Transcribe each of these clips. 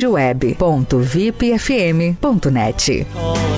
web.vipfm.net.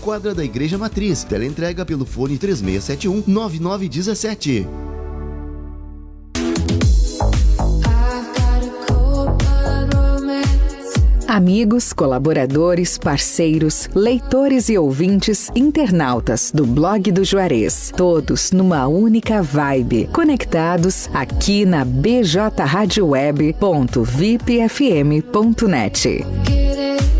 quadra da Igreja Matriz. Teleentrega pelo fone 3671 9917. Amigos, colaboradores, parceiros, leitores e ouvintes, internautas do blog do Juarez, todos numa única vibe, conectados aqui na bjradioweb.vipfm.net.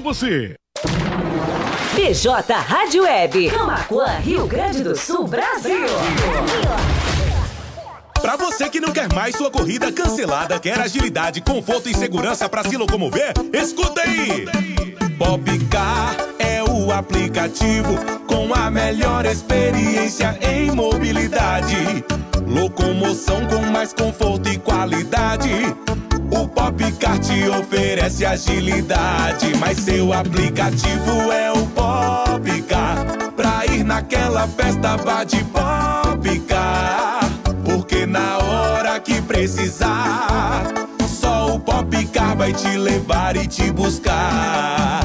você. PJ Rádio Web, Camacuã, Rio Grande do Sul, Brasil. Pra você que não quer mais sua corrida cancelada, quer agilidade, conforto e segurança para se locomover, escuta aí! Popcar é o aplicativo com a melhor experiência em mobilidade. Locomoção com mais conforto e qualidade. O Popcar te oferece agilidade, mas seu aplicativo é o Popcar. Pra ir naquela festa vá de Popcar, porque na hora que precisar, só o Popcar vai te levar e te buscar.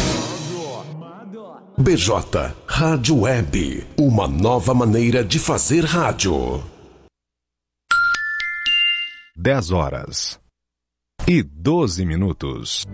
BJ Rádio Web, uma nova maneira de fazer rádio. 10 horas e 12 minutos.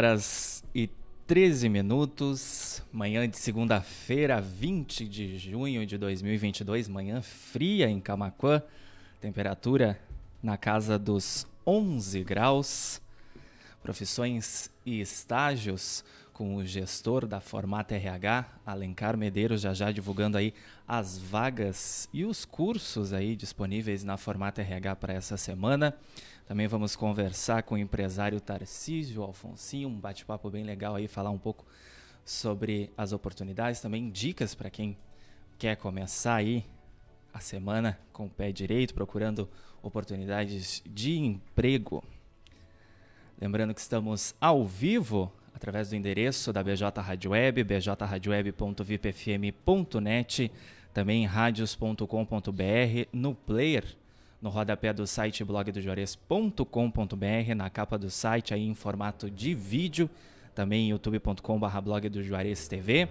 Horas e 13 minutos, manhã de segunda-feira, 20 de junho de 2022, manhã fria em Camaquã, temperatura na casa dos 11 graus. Profissões e estágios com o gestor da Formata RH, Alencar Medeiros, já já divulgando aí as vagas e os cursos aí disponíveis na Formata RH para essa semana. Também vamos conversar com o empresário Tarcísio Alfonsinho, um bate-papo bem legal aí, falar um pouco sobre as oportunidades, também dicas para quem quer começar aí a semana com o pé direito, procurando oportunidades de emprego. Lembrando que estamos ao vivo através do endereço da BJ Rádio Web, bjradioweb.vipfm.net, também radios.com.br, no player, no rodapé do site blogdojuarez.com.br, na capa do site aí em formato de vídeo, também youtube.com.br blog do Juarez TV.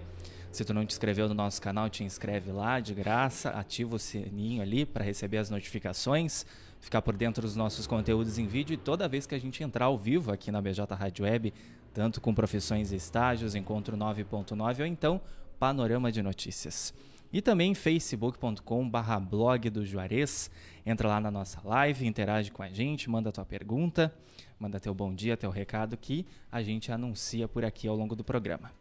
Se tu não te inscreveu no nosso canal, te inscreve lá de graça, ativa o sininho ali para receber as notificações, ficar por dentro dos nossos conteúdos em vídeo e toda vez que a gente entrar ao vivo aqui na BJ Rádio Web, tanto com profissões e estágios, encontro 9.9 ou então panorama de notícias. E também facebook.com/barra blog do Juarez. Entra lá na nossa live, interage com a gente, manda tua pergunta, manda teu bom dia, teu recado que a gente anuncia por aqui ao longo do programa.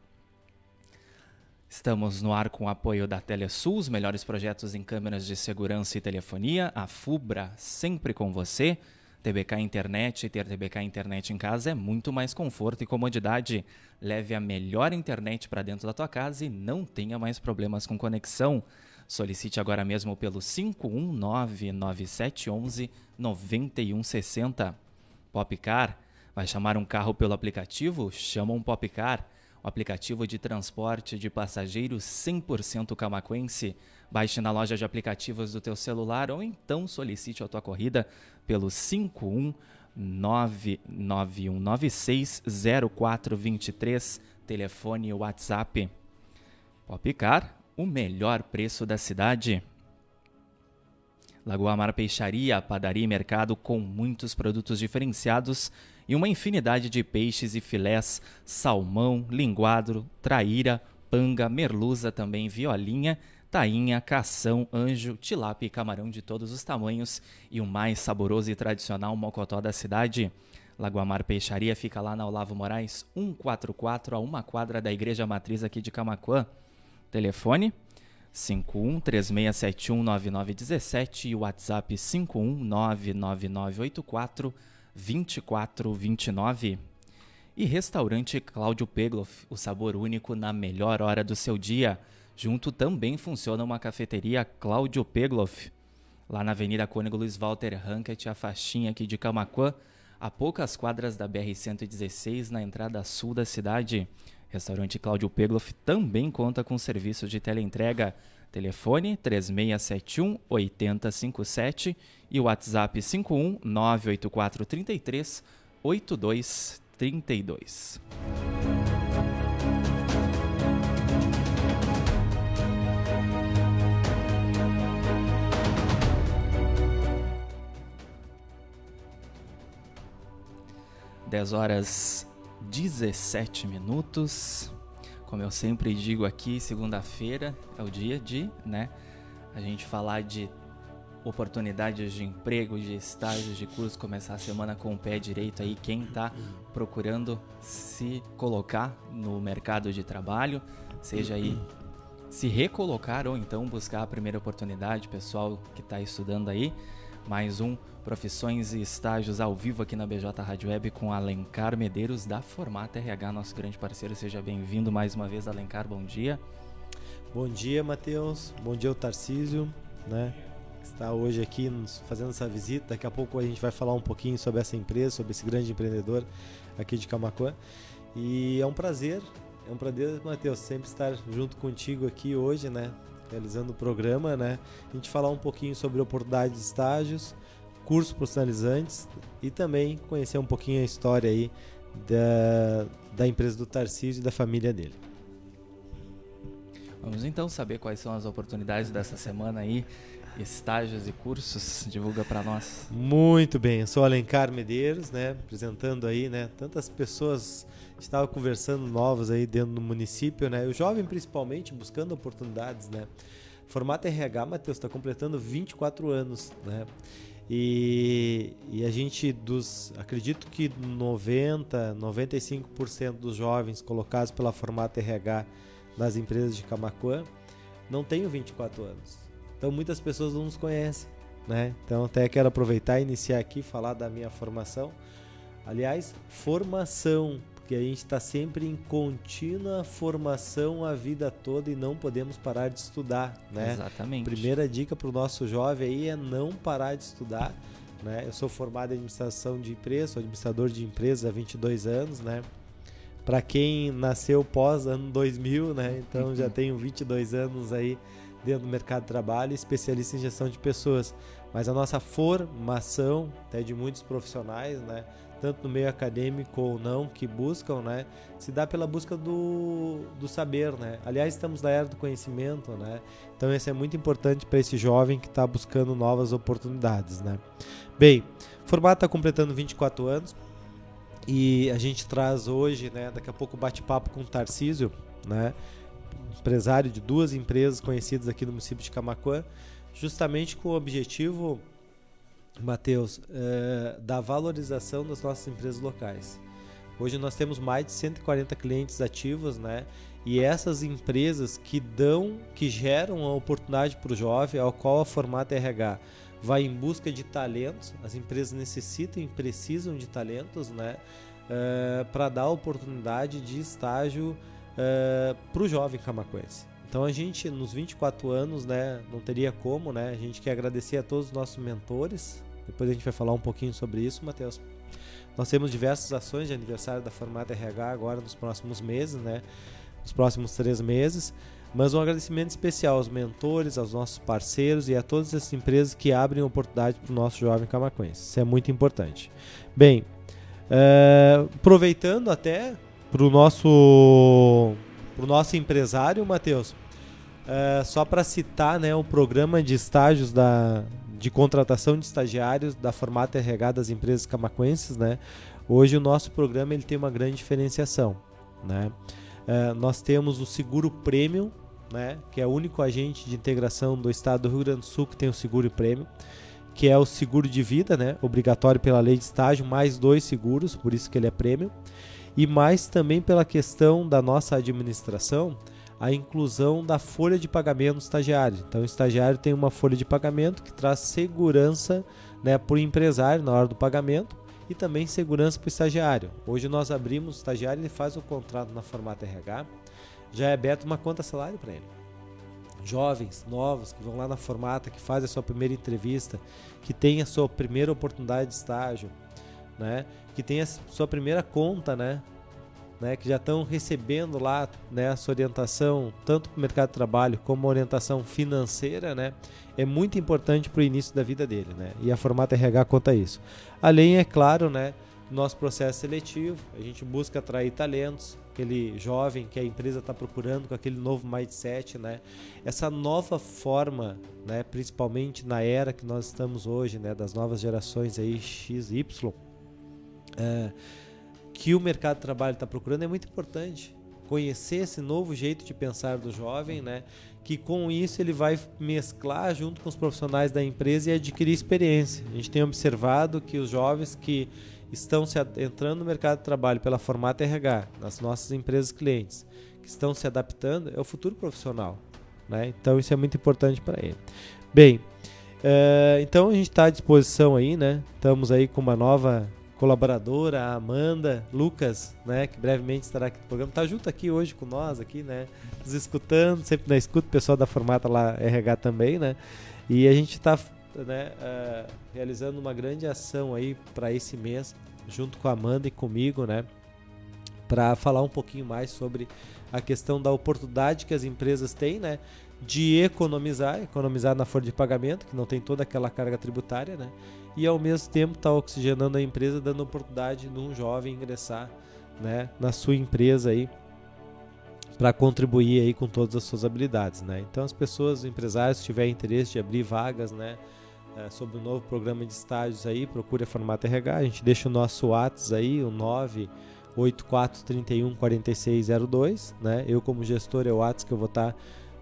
Estamos no ar com o apoio da Telesul, os melhores projetos em câmeras de segurança e telefonia, a Fubra sempre com você. TBK Internet, ter TBK Internet em casa é muito mais conforto e comodidade. Leve a melhor internet para dentro da tua casa e não tenha mais problemas com conexão. Solicite agora mesmo pelo 519 9711 9160. Popcar, vai chamar um carro pelo aplicativo? Chama um Popcar o aplicativo de transporte de passageiros 100% camaquense. Baixe na loja de aplicativos do teu celular ou então solicite a tua corrida pelo 51991960423, telefone e WhatsApp. Popcar, o melhor preço da cidade. Lagoa Mar Peixaria, padaria e mercado com muitos produtos diferenciados e uma infinidade de peixes e filés, salmão, linguado, traíra, panga, merluza, também violinha, tainha, cação, anjo, tilápia e camarão de todos os tamanhos e o mais saboroso e tradicional mocotó da cidade. Lagoamar Peixaria fica lá na Olavo Moraes, 144 a uma quadra da Igreja Matriz aqui de Camacuã. Telefone 51 3671 9917 e o WhatsApp 51 99984 2429. E restaurante Cláudio Pegloff, o sabor único na melhor hora do seu dia. Junto também funciona uma cafeteria Cláudio Pegloff. Lá na Avenida Cônego Luiz Walter Rankett, a faixinha aqui de Camacuã, a poucas quadras da BR-116, na entrada sul da cidade. Restaurante Cláudio Pegloff também conta com serviço de teleentrega. Telefone 3671 8057 e o WhatsApp 51 98433 8232. Dez horas 17 minutos. Como eu sempre digo aqui, segunda-feira é o dia de, né, a gente falar de oportunidades de emprego, de estágios, de curso, começar a semana com o pé direito aí, quem está procurando se colocar no mercado de trabalho, seja aí se recolocar ou então buscar a primeira oportunidade, pessoal que está estudando aí, mais um Profissões e Estágios ao vivo aqui na BJ Rádio Web com Alencar Medeiros da Formata RH, nosso grande parceiro. Seja bem-vindo mais uma vez, Alencar. Bom dia. Bom dia, Matheus. Bom dia, o Tarcísio, né? está hoje aqui fazendo essa visita. Daqui a pouco a gente vai falar um pouquinho sobre essa empresa, sobre esse grande empreendedor aqui de Camacuã. E é um prazer, é um prazer, Matheus, sempre estar junto contigo aqui hoje, né? Realizando o programa, né? A gente falar um pouquinho sobre oportunidades de estágios, cursos profissionalizantes e também conhecer um pouquinho a história aí da, da empresa do Tarcísio e da família dele. Vamos então saber quais são as oportunidades dessa semana aí estágios e cursos? Divulga para nós. Muito bem, eu sou Alencar Medeiros, né, apresentando aí, né, tantas pessoas estava conversando novas aí dentro do município, né, o jovem principalmente buscando oportunidades, né. Formato RH, Matheus, está completando 24 anos, né, e, e a gente dos, acredito que 90, 95% dos jovens colocados pela Formato RH nas empresas de Camacuã não têm 24 anos. Então muitas pessoas não nos conhecem, né? Então até quero aproveitar e iniciar aqui falar da minha formação. Aliás, formação, porque a gente está sempre em contínua formação a vida toda e não podemos parar de estudar, né? Exatamente. Primeira dica para o nosso jovem aí é não parar de estudar, né? Eu sou formado em administração de empresas, sou administrador de empresas há 22 anos, né? para quem nasceu pós ano 2000, né? Então já tenho 22 anos aí dentro do mercado de trabalho, especialista em gestão de pessoas. Mas a nossa formação, até de muitos profissionais, né? tanto no meio acadêmico ou não, que buscam, né, se dá pela busca do, do saber, né? Aliás, estamos na era do conhecimento, né? Então isso é muito importante para esse jovem que está buscando novas oportunidades, né? Bem, o formato está completando 24 anos e a gente traz hoje, né, daqui a pouco bate-papo com o Tarcísio, né? Empresário de duas empresas conhecidas aqui no município de Camacuã, justamente com o objetivo Matheus, é, da valorização das nossas empresas locais. Hoje nós temos mais de 140 clientes ativos, né? E essas empresas que dão, que geram a oportunidade para o jovem, ao qual a Formata RH vai em busca de talentos, as empresas necessitam e precisam de talentos, né? É, para dar oportunidade de estágio é, para o jovem camacuense. Então a gente, nos 24 anos, né, não teria como, né? A gente quer agradecer a todos os nossos mentores, depois a gente vai falar um pouquinho sobre isso, Matheus. Nós temos diversas ações de aniversário da Formata RH agora nos próximos meses, né? Nos próximos três meses. Mas um agradecimento especial aos mentores, aos nossos parceiros e a todas as empresas que abrem oportunidade para o nosso jovem camacuense. Isso é muito importante. Bem, é, aproveitando até para o nosso, pro nosso empresário, Matheus, é, só para citar né, o programa de estágios da, de contratação de estagiários da Formata RH das empresas camacuenses, né? Hoje o nosso programa ele tem uma grande diferenciação, né? É, nós temos o seguro premium, né? Que é o único agente de integração do estado do Rio Grande do Sul que tem o seguro premium, que é o seguro de vida, né? Obrigatório pela lei de estágio, mais dois seguros, por isso que ele é premium, e mais também pela questão da nossa administração a inclusão da folha de pagamento do estagiário. Então, o estagiário tem uma folha de pagamento que traz segurança né, para o empresário na hora do pagamento e também segurança para o estagiário. Hoje nós abrimos o estagiário, ele faz o contrato na Formata RH, já é aberto uma conta salário para ele. Jovens, novos, que vão lá na Formata, que fazem a sua primeira entrevista, que tem a sua primeira oportunidade de estágio, né? Que tem a sua primeira conta né? né, que já estão recebendo lá né, a sua orientação, tanto para o mercado de trabalho como orientação financeira, né, é muito importante para o início da vida dele. Né, e a Formata RH conta isso. Além, é claro, né, nosso processo seletivo, a gente busca atrair talentos, aquele jovem que a empresa está procurando com aquele novo mindset, né? Essa nova forma, né? Principalmente na era que nós estamos hoje, né? Das novas gerações aí X, Y, é, que o mercado de trabalho está procurando é muito importante. Conhecer esse novo jeito de pensar do jovem, né? Que com isso ele vai mesclar junto com os profissionais da empresa e adquirir experiência. A gente tem observado que os jovens que estão se entrando no mercado de trabalho pela Formata RH, nas nossas empresas clientes, que estão se adaptando, é o futuro profissional. Né? Então isso é muito importante para ele. Bem, uh, então a gente está à disposição aí, né? Estamos aí com uma nova colaboradora, a Amanda, Lucas, né, que brevemente estará aqui no programa, tá junto aqui hoje com nós aqui, né, nos escutando, sempre na escuta, o pessoal da Formata lá RH também, né, e a gente está né, uh, realizando uma grande ação aí para esse mês, junto com a Amanda e comigo, né, para falar um pouquinho mais sobre a questão da oportunidade que as empresas têm, né, de economizar, economizar na folha de pagamento, que não tem toda aquela carga tributária, né, e ao mesmo tempo está oxigenando a empresa, dando oportunidade de um jovem ingressar né, na sua empresa aí para contribuir aí com todas as suas habilidades, né? Então as pessoas, os empresários, que tiverem interesse de abrir vagas, né, é, sobre o novo programa de estágios aí, procure a Formata RH, a gente deixa o nosso WhatsApp aí, o 98431 4602, né? Eu como gestor é o WhatsApp que eu vou estar tá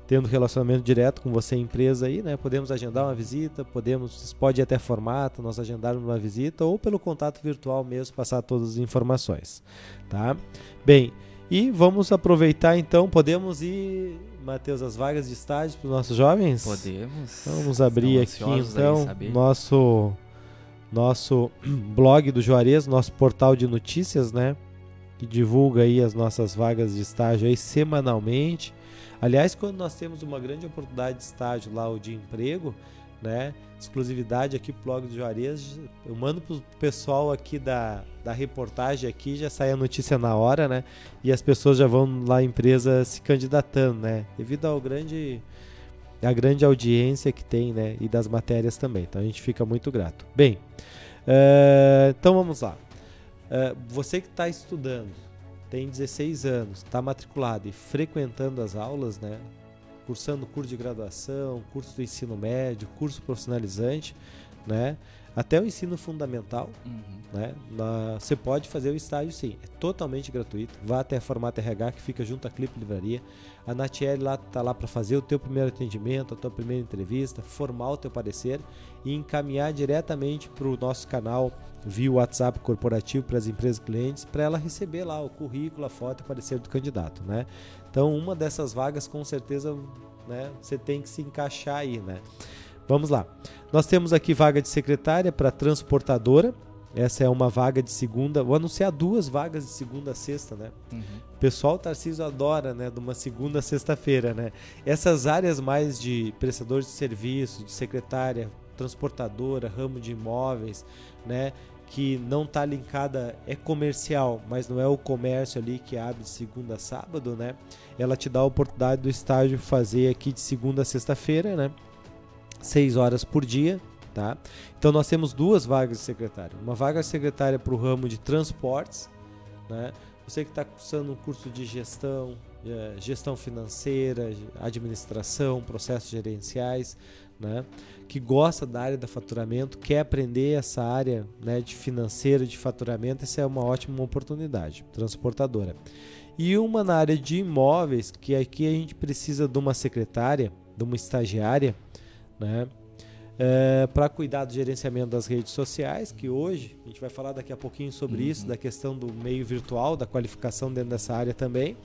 tendo relacionamento direto com você empresa aí, né? Podemos agendar uma visita, podemos, pode ir até formato, nós agendarmos uma visita ou pelo contato virtual mesmo passar todas as informações, tá? Bem, e vamos aproveitar então, podemos ir, Matheus, as vagas de estágio para os nossos jovens? Podemos. Vamos abrir aqui então nosso nosso blog do Juarez, nosso portal de notícias, né? Que divulga aí as nossas vagas de estágio aí semanalmente. Aliás, quando nós temos uma grande oportunidade de estágio lá, ou de emprego, né? Exclusividade aqui pro blog do Juarez. Eu mando pro pessoal aqui da, da reportagem aqui, já sai a notícia na hora, né? E as pessoas já vão lá empresa se candidatando, né? Devido ao grande a grande audiência que tem, né? E das matérias também. Então a gente fica muito grato. Bem, uh, então vamos lá. Uh, você que está estudando, tem 16 anos, está matriculado e frequentando as aulas, né? Cursando curso de graduação, curso do ensino médio, curso profissionalizante, né? Até o ensino fundamental, uhum. né? Na, você pode fazer o estágio sim, é totalmente gratuito. Vá até a Formata RH que fica junto à Clipe Livraria. A Natiele lá tá lá para fazer o teu primeiro atendimento, a tua primeira entrevista, formar o teu parecer e encaminhar diretamente para o nosso canal via WhatsApp corporativo para as empresas clientes para ela receber lá o currículo, a foto e o parecer do candidato, né? Então, uma dessas vagas com certeza, né, você tem que se encaixar aí, né? Vamos lá. Nós temos aqui vaga de secretária para transportadora, essa é uma vaga de segunda. Vou anunciar duas vagas de segunda a sexta, né? Uhum. O pessoal Tarcísio adora, né? De uma segunda a sexta-feira, né? Essas áreas mais de prestadores de serviço, de secretária, transportadora, ramo de imóveis, né? Que não está linkada, é comercial, mas não é o comércio ali que abre de segunda a sábado, né? Ela te dá a oportunidade do estágio fazer aqui de segunda a sexta-feira, né? Seis horas por dia, Tá? Então nós temos duas vagas de secretário. Uma vaga secretária para o ramo de transportes, né? Você que está cursando um curso de gestão, é, gestão financeira, administração, processos gerenciais, né? Que gosta da área do faturamento, quer aprender essa área né, de financeira, de faturamento, essa é uma ótima oportunidade, transportadora. E uma na área de imóveis, que aqui a gente precisa de uma secretária, de uma estagiária, né? é, para cuidar do gerenciamento das redes sociais, que hoje a gente vai falar daqui a pouquinho sobre uhum. isso, da questão do meio virtual, da qualificação dentro dessa área também.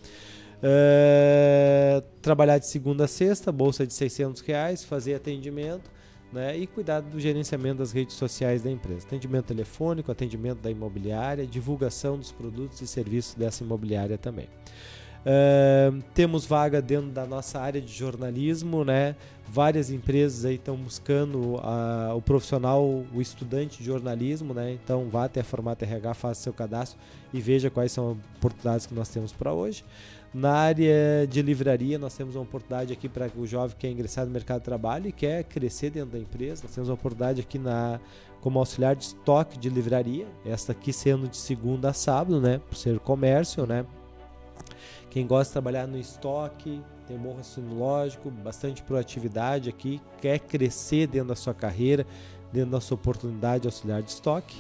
É, trabalhar de segunda a sexta, bolsa de 600 reais, fazer atendimento né, e cuidar do gerenciamento das redes sociais da empresa. Atendimento telefônico, atendimento da imobiliária, divulgação dos produtos e serviços dessa imobiliária também. Uh, temos vaga dentro da nossa área de jornalismo, né? Várias empresas aí estão buscando uh, o profissional, o estudante de jornalismo, né? Então vá até a Formata RH, faça seu cadastro e veja quais são as oportunidades que nós temos para hoje. Na área de livraria, nós temos uma oportunidade aqui para o jovem que quer ingressar no mercado de trabalho e quer crescer dentro da empresa. Nós temos uma oportunidade aqui na como auxiliar de estoque de livraria, esta aqui sendo de segunda a sábado, né? Por ser comércio, né? Quem gosta de trabalhar no estoque, tem um bom raciocínio lógico, bastante proatividade aqui, quer crescer dentro da sua carreira, dentro da sua oportunidade de auxiliar de estoque.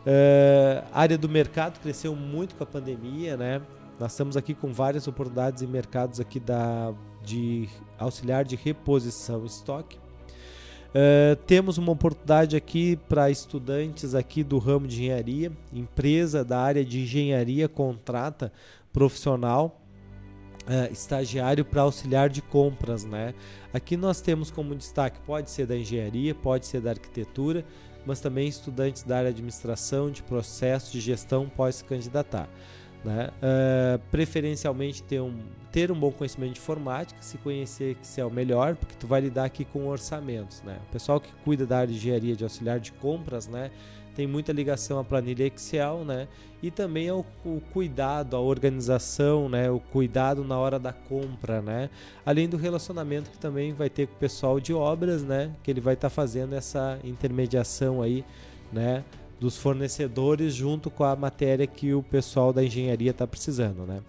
Uh, área do mercado cresceu muito com a pandemia, né? Nós estamos aqui com várias oportunidades em mercados aqui da, de auxiliar de reposição estoque. Uh, temos uma oportunidade aqui para estudantes aqui do ramo de engenharia, empresa da área de engenharia contrata profissional uh, estagiário para auxiliar de compras, né? Aqui nós temos como destaque, pode ser da engenharia, pode ser da arquitetura, mas também estudantes da área de administração, de processo, de gestão podem se candidatar. Né? Uh, preferencialmente ter um, ter um bom conhecimento de informática, se conhecer que é o melhor, porque tu vai lidar aqui com orçamentos. Né? O pessoal que cuida da área de engenharia de auxiliar de compras, né? tem muita ligação à planilha Excel, né? E também ao, o cuidado, a organização, né? O cuidado na hora da compra, né? Além do relacionamento que também vai ter com o pessoal de obras, né? Que ele vai estar tá fazendo essa intermediação aí, né? Dos fornecedores junto com a matéria que o pessoal da engenharia está precisando, né?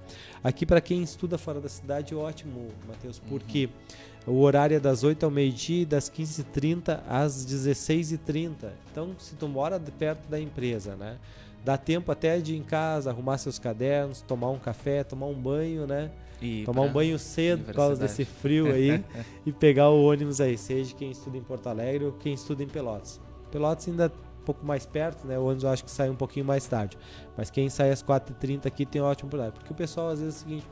Aqui para quem estuda fora da cidade, ótimo, Matheus, porque uhum o horário é das 8 ao meio-dia e das 15h30 às 16h30. Então, se tu mora de perto da empresa, né? Dá tempo até de ir em casa, arrumar seus cadernos, tomar um café, tomar um banho, né? E tomar um banho cedo por causa desse frio aí e pegar o ônibus aí, seja quem estuda em Porto Alegre ou quem estuda em Pelotas. Pelotas ainda um pouco mais perto, né? O ônibus eu acho que sai um pouquinho mais tarde. Mas quem sai às 4h30 aqui tem ótimo horário. Porque o pessoal às vezes é o seguinte,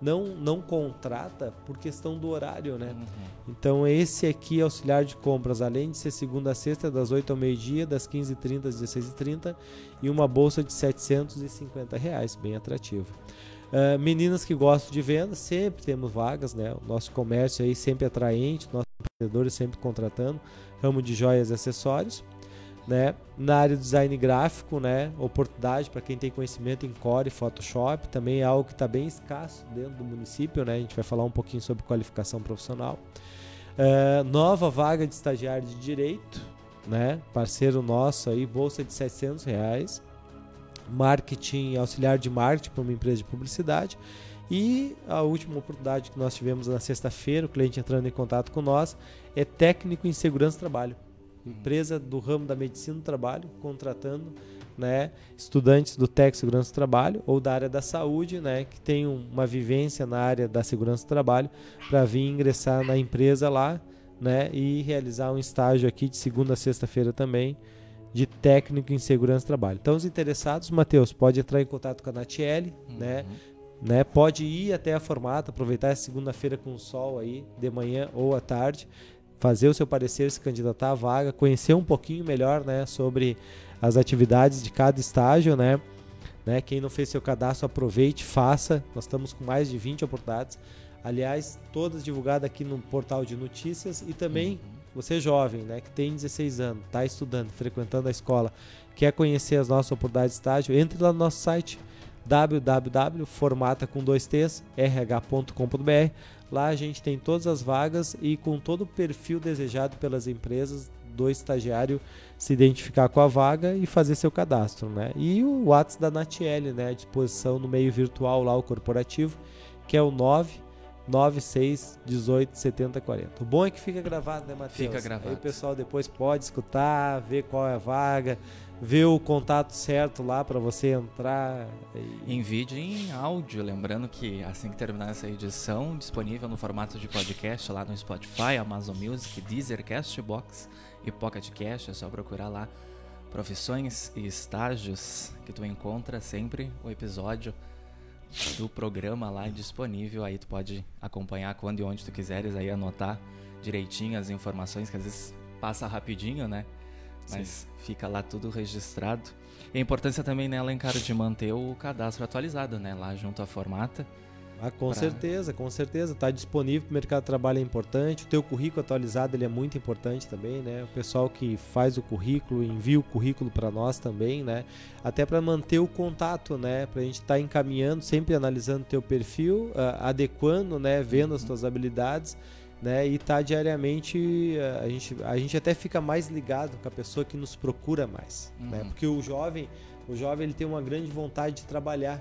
não, não contrata por questão do horário, né? Uhum. Então esse aqui é auxiliar de compras, além de ser segunda a sexta, das 8 ao meio-dia, das 15h30 às 16h30, e uma bolsa de 750 reais, bem atrativo. Uh, meninas que gostam de venda, sempre temos vagas, né? O nosso comércio aí sempre atraente, nossa vendedores sempre contratando, ramo de joias e acessórios. Né? Na área do design gráfico, né? oportunidade para quem tem conhecimento em Core e Photoshop, também é algo que está bem escasso dentro do município. Né? A gente vai falar um pouquinho sobre qualificação profissional. Uh, nova vaga de estagiário de direito, né? parceiro nosso aí, bolsa de 700 reais. Marketing, auxiliar de marketing para uma empresa de publicidade. E a última oportunidade que nós tivemos na sexta-feira, o cliente entrando em contato com nós, é técnico em segurança do trabalho empresa do ramo da medicina do trabalho, contratando né, estudantes do TEC Segurança do Trabalho ou da área da saúde, né, que tem uma vivência na área da segurança do trabalho, para vir ingressar na empresa lá né, e realizar um estágio aqui de segunda a sexta-feira também de técnico em segurança do trabalho. Então, os interessados, Matheus, pode entrar em contato com a Natiele, uhum. né? Né, pode ir até a formata, aproveitar essa segunda-feira com o sol aí, de manhã ou à tarde, fazer o seu parecer, se candidatar à vaga, conhecer um pouquinho melhor né, sobre as atividades de cada estágio, né? né? Quem não fez seu cadastro, aproveite, faça. Nós estamos com mais de 20 oportunidades. Aliás, todas divulgadas aqui no portal de notícias e também uhum. você jovem, né, que tem 16 anos, está estudando, frequentando a escola, quer conhecer as nossas oportunidades de estágio, entre lá no nosso site www.formata com dois t's, rh.com.br. Lá a gente tem todas as vagas e com todo o perfil desejado pelas empresas do estagiário se identificar com a vaga e fazer seu cadastro, né? E o WhatsApp da Natiele, né, à disposição no meio virtual lá o corporativo, que é o 996 18 70 40. O bom é que fica gravado, né, Matheus? Fica gravado. Aí o pessoal depois pode escutar, ver qual é a vaga, ver o contato certo lá para você entrar. E... Em vídeo e em áudio, lembrando que assim que terminar essa edição, disponível no formato de podcast lá no Spotify, Amazon Music, Deezer, Castbox e Pocket Cast, é só procurar lá profissões e estágios que tu encontra sempre o episódio do programa lá disponível, aí tu pode acompanhar quando e onde tu quiseres aí anotar direitinho as informações que às vezes passa rapidinho, né? Mas Sim. fica lá tudo registrado. E a importância também, né, Alencar, de manter o cadastro atualizado, né, lá junto à formata. Ah, com pra... certeza, com certeza. Está disponível para o mercado de trabalho é importante. O teu currículo atualizado ele é muito importante também, né? O pessoal que faz o currículo, envia o currículo para nós também, né? Até para manter o contato, né? Para a gente estar tá encaminhando, sempre analisando o teu perfil, uh, adequando, né? Vendo uhum. as tuas habilidades né? E tá diariamente a gente, a gente até fica mais ligado com a pessoa que nos procura mais, né? uhum. né? Porque o jovem, o jovem ele tem uma grande vontade de trabalhar,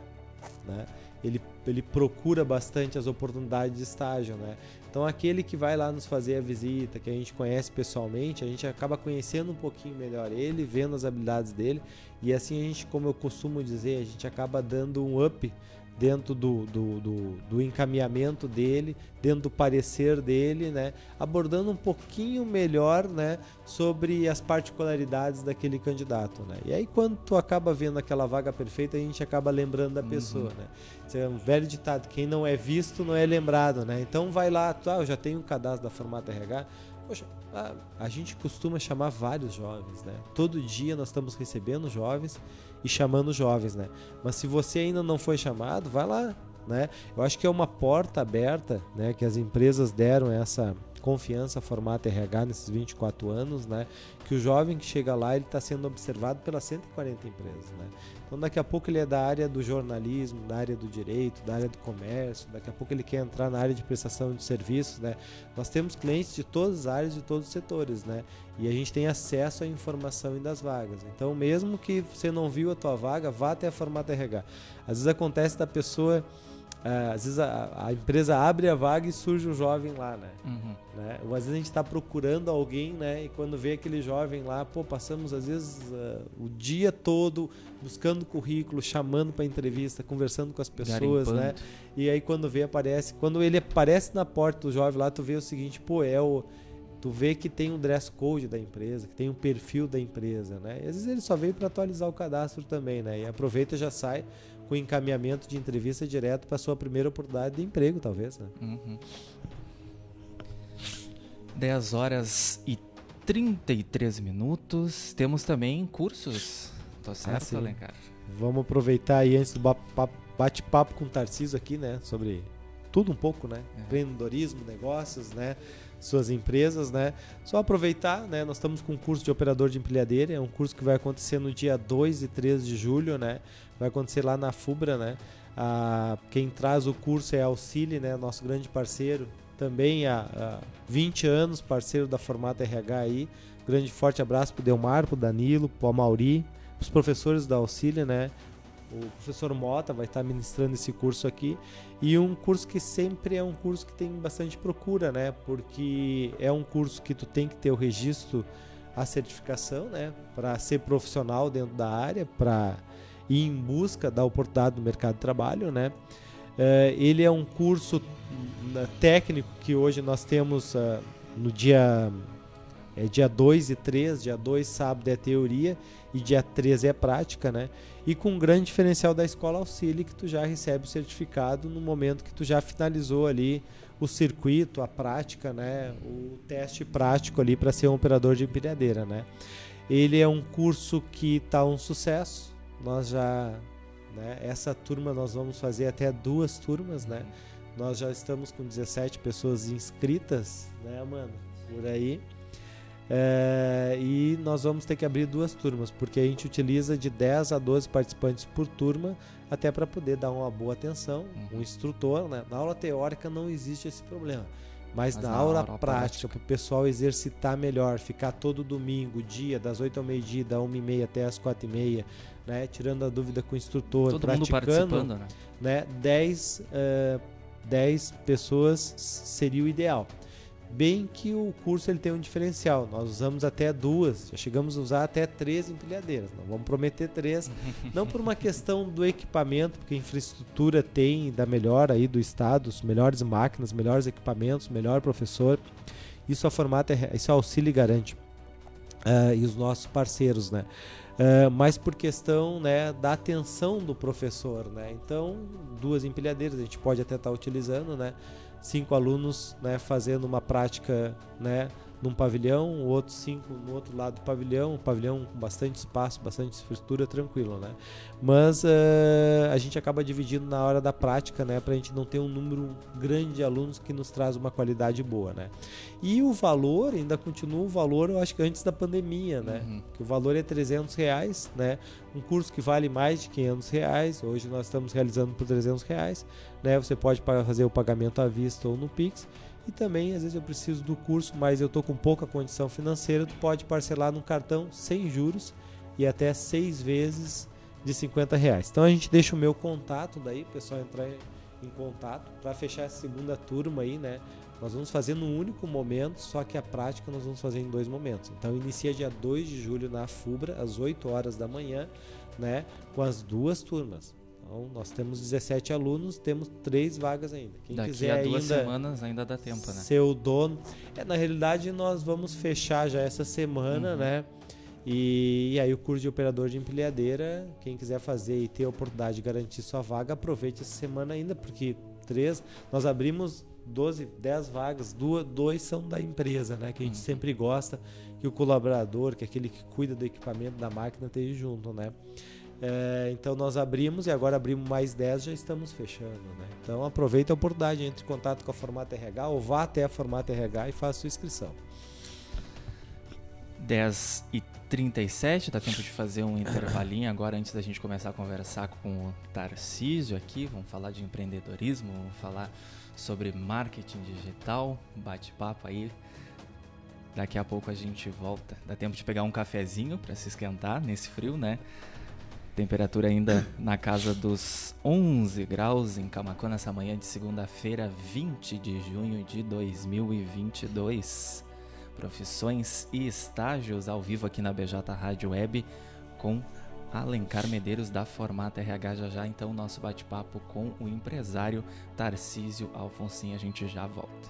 né? Ele, ele procura bastante as oportunidades de estágio, né? Então aquele que vai lá nos fazer a visita, que a gente conhece pessoalmente, a gente acaba conhecendo um pouquinho melhor ele, vendo as habilidades dele e assim a gente, como eu costumo dizer, a gente acaba dando um up dentro do, do, do, do, encaminhamento dele, dentro do parecer dele, né, abordando um pouquinho melhor né, sobre as particularidades daquele candidato. Né. E aí, quando tu acaba vendo aquela vaga perfeita, a gente acaba lembrando da pessoa. Uhum. Né. Isso é um velho ditado: quem não é visto não é lembrado. Né. Então, vai lá, tu, ah, eu já tenho um cadastro da Formata RH. Poxa, a, a gente costuma chamar vários jovens. Né. Todo dia nós estamos recebendo jovens e chamando jovens, né? Mas se você ainda não foi chamado, vai lá, né? Eu acho que é uma porta aberta, né? Que as empresas deram essa confiança formato RH nesses 24 anos, né? Que o jovem que chega lá ele está sendo observado pelas 140 empresas, né? Então daqui a pouco ele é da área do jornalismo, da área do direito, da área do comércio, daqui a pouco ele quer entrar na área de prestação de serviços, né? Nós temos clientes de todas as áreas, de todos os setores, né? E a gente tem acesso à informação e das vagas. Então mesmo que você não viu a tua vaga, vá até a Formata RH. Às vezes acontece da pessoa é, às vezes a, a, empresa abre a vaga e surge um jovem lá, né? Uhum. né? Ou às vezes a gente está procurando alguém, né? E quando vê aquele jovem lá, pô, passamos às vezes uh, o dia todo buscando currículo, chamando para entrevista, conversando com as pessoas, Garimpando. né? E aí quando vê aparece, quando ele aparece na porta do jovem lá, tu vê o seguinte, pô, é o tu vê que tem um dress code da empresa, que tem um perfil da empresa, né? E às vezes ele só veio para atualizar o cadastro também, né? E aproveita e já sai com encaminhamento de entrevista direto para sua primeira oportunidade de emprego, talvez, né? Uhum. 10 horas e 33 minutos. Temos também cursos. Tô certo, ah, Alencar? Vamos aproveitar aí antes do bate-papo com o Tarcísio aqui, né? Sobre tudo um pouco, né? É. Empreendedorismo, negócios, né? Suas empresas, né? Só aproveitar, né? Nós estamos com um curso de operador de empilhadeira, é um curso que vai acontecer no dia 2 e 3 de julho, né? Vai acontecer lá na FUBRA, né? Ah, quem traz o curso é a Auxílio, né? Nosso grande parceiro, também há, há 20 anos, parceiro da Formata RH aí. Grande forte abraço pro Delmar, pro Danilo, pro Mauri, os professores da Auxília, né? O professor Mota vai estar ministrando esse curso aqui e um curso que sempre é um curso que tem bastante procura, né? Porque é um curso que tu tem que ter o registro, a certificação, né? Para ser profissional dentro da área, para ir em busca da oportunidade no mercado de trabalho, né? Uh, ele é um curso uh, técnico que hoje nós temos uh, no dia é dia 2 e 3, dia 2 sábado é teoria e dia 13 é prática, né? E com um grande diferencial da escola auxílio que tu já recebe o certificado no momento que tu já finalizou ali o circuito, a prática, né? O teste prático ali para ser um operador de empilhadeira, né? Ele é um curso que está um sucesso. Nós já, né? Essa turma nós vamos fazer até duas turmas, né? Nós já estamos com 17 pessoas inscritas, né, mano? Por aí. É, e nós vamos ter que abrir duas turmas, porque a gente utiliza de 10 a 12 participantes por turma, até para poder dar uma boa atenção, uhum. um instrutor. Né? Na aula teórica não existe esse problema, mas, mas na, na, aula, aula prática, para o pessoal exercitar melhor, ficar todo domingo, dia, das 8 ao meio-dia, da 1 e meia até as 4 e meia, né? tirando a dúvida com o instrutor, todo praticando, né? né? 10, uh, 10 pessoas seria o ideal bem que o curso ele tem um diferencial. Nós usamos até duas, já chegamos a usar até três empilhadeiras. Não vamos prometer três, não por uma questão do equipamento, porque a infraestrutura tem da melhor aí do estado, os melhores máquinas, melhores equipamentos, melhor professor. Isso a formata, isso a auxílio garante. Uh, e os nossos parceiros, né? Uh, mas por questão né, da atenção do professor, né? Então, duas empilhadeiras a gente pode até estar tá utilizando, né? cinco alunos né, fazendo uma prática né, num pavilhão, outros cinco no outro lado do pavilhão, um pavilhão com bastante espaço, bastante estrutura, tranquilo, né? Mas uh, a gente acaba dividindo na hora da prática, né? Para a gente não ter um número grande de alunos que nos traz uma qualidade boa, né? E o valor ainda continua o valor, eu acho que antes da pandemia, né? Uhum. Que o valor é 300 reais, né? Um curso que vale mais de 500 reais, hoje nós estamos realizando por 300 reais, né? Você pode fazer o pagamento à vista ou no Pix e também, às vezes, eu preciso do curso, mas eu estou com pouca condição financeira. Tu pode parcelar no cartão sem juros e até seis vezes de 50 reais. Então a gente deixa o meu contato daí, o pessoal entrar em contato para fechar essa segunda turma aí, né? Nós vamos fazer num único momento, só que a prática nós vamos fazer em dois momentos. Então inicia dia 2 de julho na FUBRA, às 8 horas da manhã, né? Com as duas turmas. Então, nós temos 17 alunos, temos três vagas ainda. Quem Daqui quiser a duas ainda semanas ainda dá tempo, né? Ser o dono. É, na realidade, nós vamos fechar já essa semana, uhum. né? E, e, aí o curso de operador de empilhadeira, quem quiser fazer e ter a oportunidade de garantir sua vaga, aproveite essa semana ainda, porque três, nós abrimos 12, 10 vagas, duas, dois são da empresa, né? Que a gente uhum. sempre gosta que o colaborador, que é aquele que cuida do equipamento da máquina esteja junto, né? É, então nós abrimos e agora abrimos mais 10, já estamos fechando. Né? Então aproveita a oportunidade, entre em contato com a Formata RH ou vá até a Formata RH e faça sua inscrição. 10 e 37, dá tempo de fazer um intervalinho agora antes da gente começar a conversar com o Tarcísio aqui. Vamos falar de empreendedorismo, vamos falar sobre marketing digital, bate-papo aí. Daqui a pouco a gente volta. Dá tempo de pegar um cafezinho para se esquentar nesse frio, né? Temperatura ainda na casa dos 11 graus em Camacuã nessa manhã de segunda-feira, 20 de junho de 2022. Profissões e estágios ao vivo aqui na BJ Rádio Web com Alencar Medeiros da Formata RH já já. Então, nosso bate-papo com o empresário Tarcísio Alfonsin. A gente já volta.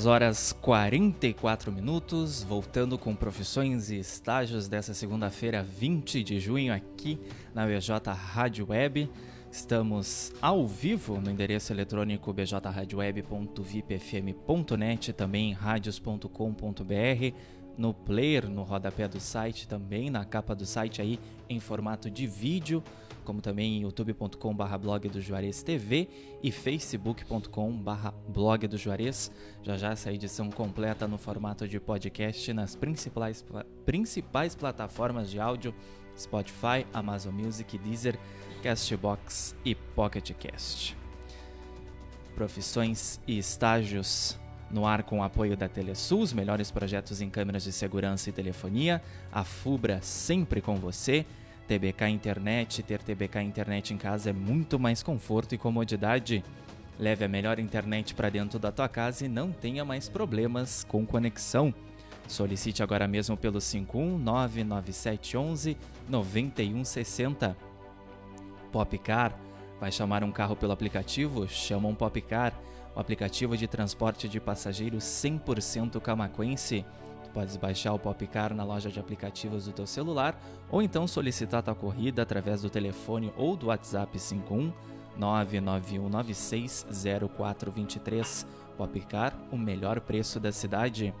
10 horas 44 minutos, voltando com profissões e estágios dessa segunda-feira, 20 de junho, aqui na BJ Rádio Web. Estamos ao vivo no endereço eletrônico bjradioweb.vipfm.net, também radios.com.br, no player, no rodapé do site, também na capa do site aí em formato de vídeo como também em youtube.com.br blog do Juarez TV e facebook.com.br blog do Juarez. Já já essa edição completa no formato de podcast nas principais, principais plataformas de áudio Spotify, Amazon Music, Deezer, Castbox e Pocket Cast. Profissões e estágios no ar com o apoio da Telesul, os melhores projetos em câmeras de segurança e telefonia, a Fubra sempre com você, TBK Internet. Ter TBK Internet em casa é muito mais conforto e comodidade. Leve a melhor internet para dentro da tua casa e não tenha mais problemas com conexão. Solicite agora mesmo pelo 5199711 9160. Popcar. Vai chamar um carro pelo aplicativo? Chama um Popcar, o aplicativo de transporte de passageiros 100% camaquense. Podes baixar o Popcar na loja de aplicativos do teu celular ou então solicitar tua corrida através do telefone ou do WhatsApp 51 991960423. Popcar, o melhor preço da cidade.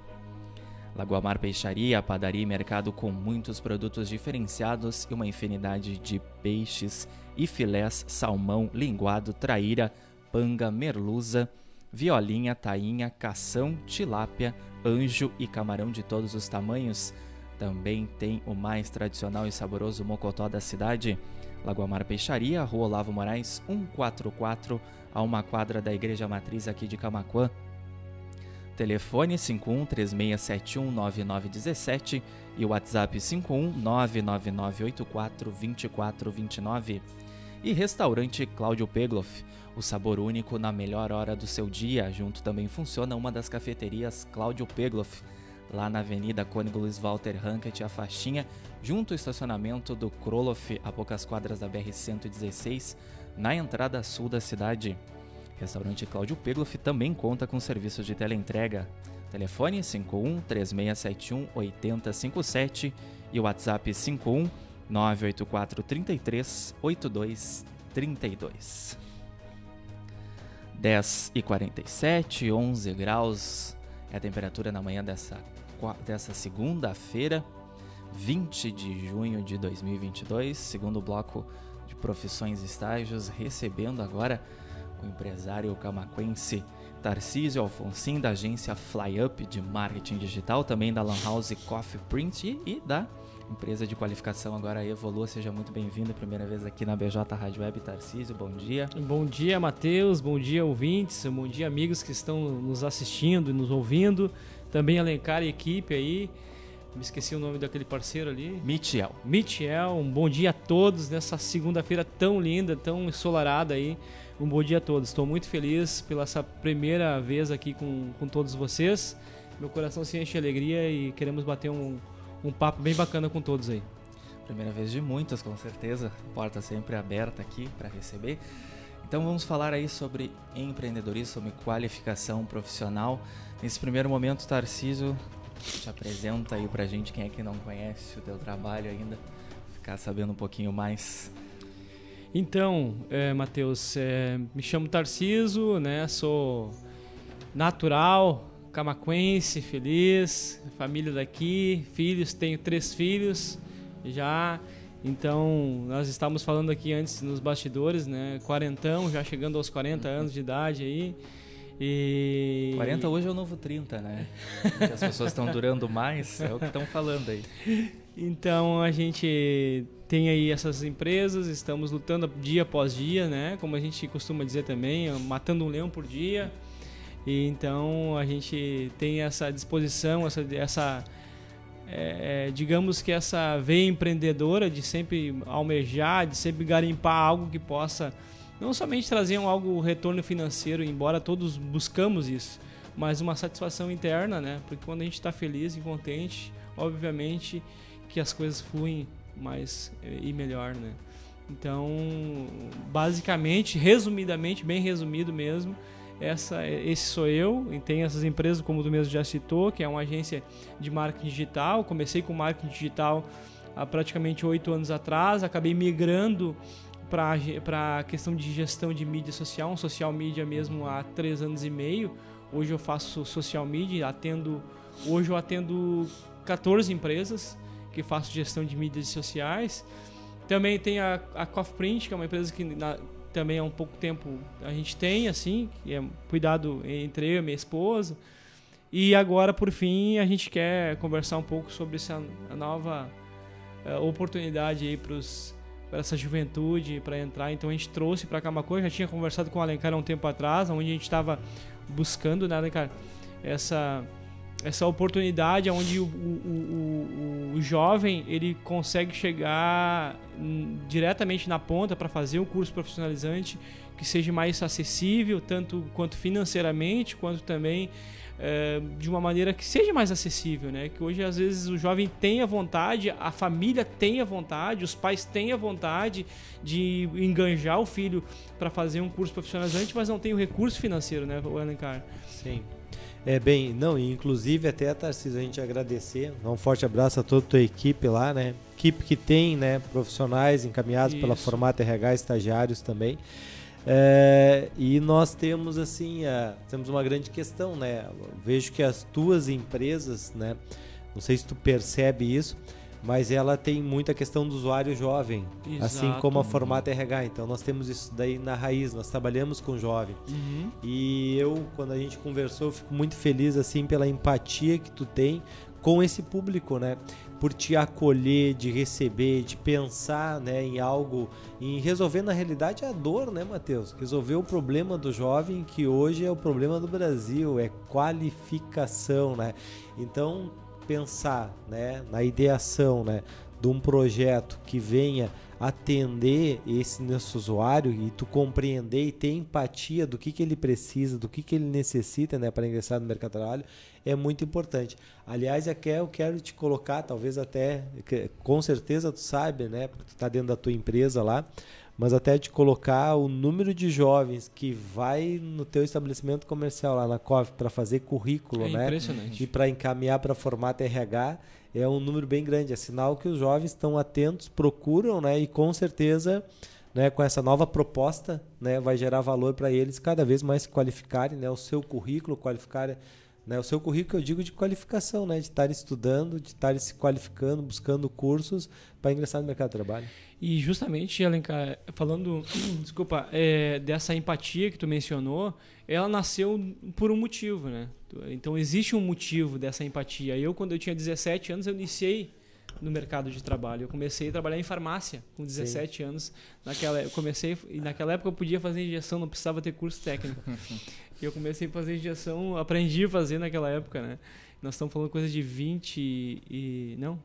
Lagoa Mar Peixaria, padaria e mercado com muitos produtos diferenciados e uma infinidade de peixes e filés, salmão, linguado, traíra, panga, merluza, violinha, tainha, cação, tilápia, anjo e camarão de todos os tamanhos. Também tem o mais tradicional e saboroso mocotó da cidade. Lagoa Mar Peixaria, Rua Olavo Moraes, 144, a uma quadra da Igreja Matriz aqui de Camaquã. Telefone 51 3671 9917 e WhatsApp 51 99984 2429. E restaurante Cláudio Pegloff, o sabor único na melhor hora do seu dia. Junto também funciona uma das cafeterias Cláudio Pegloff, lá na Avenida Cônigo Luiz Walter Rankett, a faixinha, junto ao estacionamento do Kroloff, a poucas quadras da BR-116, na entrada sul da cidade. Restaurante Cláudio Pegloff também conta com serviços de teleentrega. Telefone 51 3671 8057 e WhatsApp 51 984 33 82 32. 10 e 47, 11 graus é a temperatura na manhã dessa, dessa segunda-feira, 20 de junho de 2022, segundo bloco de profissões e estágios, recebendo agora o empresário camaquense Tarcísio Alfonsin, da agência FlyUp de marketing digital, também da Lan House Coffee Print e, e da empresa de qualificação agora Evolua. Seja muito bem-vindo, primeira vez aqui na BJ Rádio Web. Tarcísio, bom dia. Bom dia, Matheus. Bom dia, ouvintes. Bom dia, amigos que estão nos assistindo e nos ouvindo. Também Alencar e equipe aí. Me esqueci o nome daquele parceiro ali. Michel. Michel, um bom dia a todos nessa segunda-feira tão linda, tão ensolarada aí. Um bom dia a todos. Estou muito feliz pela essa primeira vez aqui com, com todos vocês. Meu coração se enche de alegria e queremos bater um, um papo bem bacana com todos aí. Primeira vez de muitas, com certeza. Porta sempre aberta aqui para receber. Então vamos falar aí sobre empreendedorismo, sobre qualificação profissional. Nesse primeiro momento, Tarcísio, te apresenta aí pra gente quem é que não conhece o teu trabalho ainda, ficar sabendo um pouquinho mais. Então, é, Matheus, é, me chamo Tarciso, né? Sou natural, camaquense, feliz, família daqui, filhos, tenho três filhos já. Então, nós estávamos falando aqui antes nos bastidores, né? Quarentão, já chegando aos 40 anos de idade aí. E... 40 hoje é o novo 30, né? As pessoas estão durando mais, é o que estão falando aí. Então, a gente tem aí essas empresas, estamos lutando dia após dia, né? Como a gente costuma dizer também, matando um leão por dia. E então a gente tem essa disposição, essa, essa é, é, digamos que essa veia empreendedora de sempre almejar, de sempre garimpar algo que possa não somente trazer um algo retorno financeiro, embora todos buscamos isso, mas uma satisfação interna, né? Porque quando a gente está feliz e contente, obviamente que as coisas fluem mais é, e melhor, né? Então, basicamente, resumidamente, bem resumido mesmo, essa, esse sou eu, e tem essas empresas, como tu mesmo já citou, que é uma agência de marketing digital. Comecei com marketing digital há praticamente oito anos atrás, acabei migrando para a questão de gestão de mídia social, um social media mesmo há três anos e meio. Hoje eu faço social media, atendo, hoje eu atendo 14 empresas que faço gestão de mídias sociais. Também tem a, a Coffprint, que é uma empresa que na, também há um pouco tempo a gente tem, assim, que é cuidado entre eu e minha esposa. E agora, por fim, a gente quer conversar um pouco sobre essa nova uh, oportunidade aí para essa juventude para entrar. Então a gente trouxe para Camacuã, já tinha conversado com o Alencar há um tempo atrás, onde a gente estava buscando, né, Alencar, essa essa oportunidade onde o, o, o, o, jovem ele consegue chegar diretamente na ponta para fazer um curso profissionalizante que seja mais acessível tanto quanto financeiramente quanto também é, de uma maneira que seja mais acessível, né? Que hoje às vezes o jovem tenha vontade, a família tenha vontade, os pais tenham vontade de enganjar o filho para fazer um curso profissionalizante, mas não tem o recurso financeiro, né, Alencar? Sim. É bem, não, e inclusive até, Tarcísio, a gente agradecer, um forte abraço a toda a tua equipe lá, né? Equipe que tem, né, profissionais encaminhados Isso. pela Formata RH, estagiários também. É, e nós temos assim, a, temos uma grande questão, né? Eu vejo que as tuas empresas, né? Não sei se tu percebe isso, mas ela tem muita questão do usuário jovem, Exato. assim como a Formata RH. Então nós temos isso daí na raiz, nós trabalhamos com jovem. Uhum. E eu, quando a gente conversou, eu fico muito feliz assim pela empatia que tu tem com esse público, né? Por te acolher, de receber, de pensar, né, em algo, em resolver na realidade a dor, né, Matheus? Resolver o problema do jovem que hoje é o problema do Brasil, é qualificação, né? Então, pensar né, na ideação né, de um projeto que venha atender esse nosso usuário e tu compreender e ter empatia do que, que ele precisa, do que, que ele necessita né, para ingressar no mercado de trabalho, é muito importante. Aliás, aqui eu quero te colocar, talvez até, com certeza tu sabe, né, porque tu está dentro da tua empresa lá, mas até de colocar o número de jovens que vai no teu estabelecimento comercial lá na COF para fazer currículo, é né? Impressionante. E para encaminhar para formato RH é um número bem grande. É sinal que os jovens estão atentos, procuram, né? E com certeza, né? Com essa nova proposta, né? Vai gerar valor para eles cada vez mais qualificarem, né? O seu currículo, qualificar né? O seu currículo, eu digo, de qualificação, né? de estar estudando, de estar se qualificando, buscando cursos para ingressar no mercado de trabalho. E justamente, Alencar, falando, desculpa, é, dessa empatia que tu mencionou, ela nasceu por um motivo, né? Então existe um motivo dessa empatia. Eu, quando eu tinha 17 anos, eu iniciei no mercado de trabalho. Eu comecei a trabalhar em farmácia com 17 Sim. anos. Naquela, eu comecei e naquela época eu podia fazer injeção, não precisava ter curso técnico. E eu comecei a fazer injeção, aprendi a fazer naquela época, né? Nós estamos falando coisa de 20 e. Não,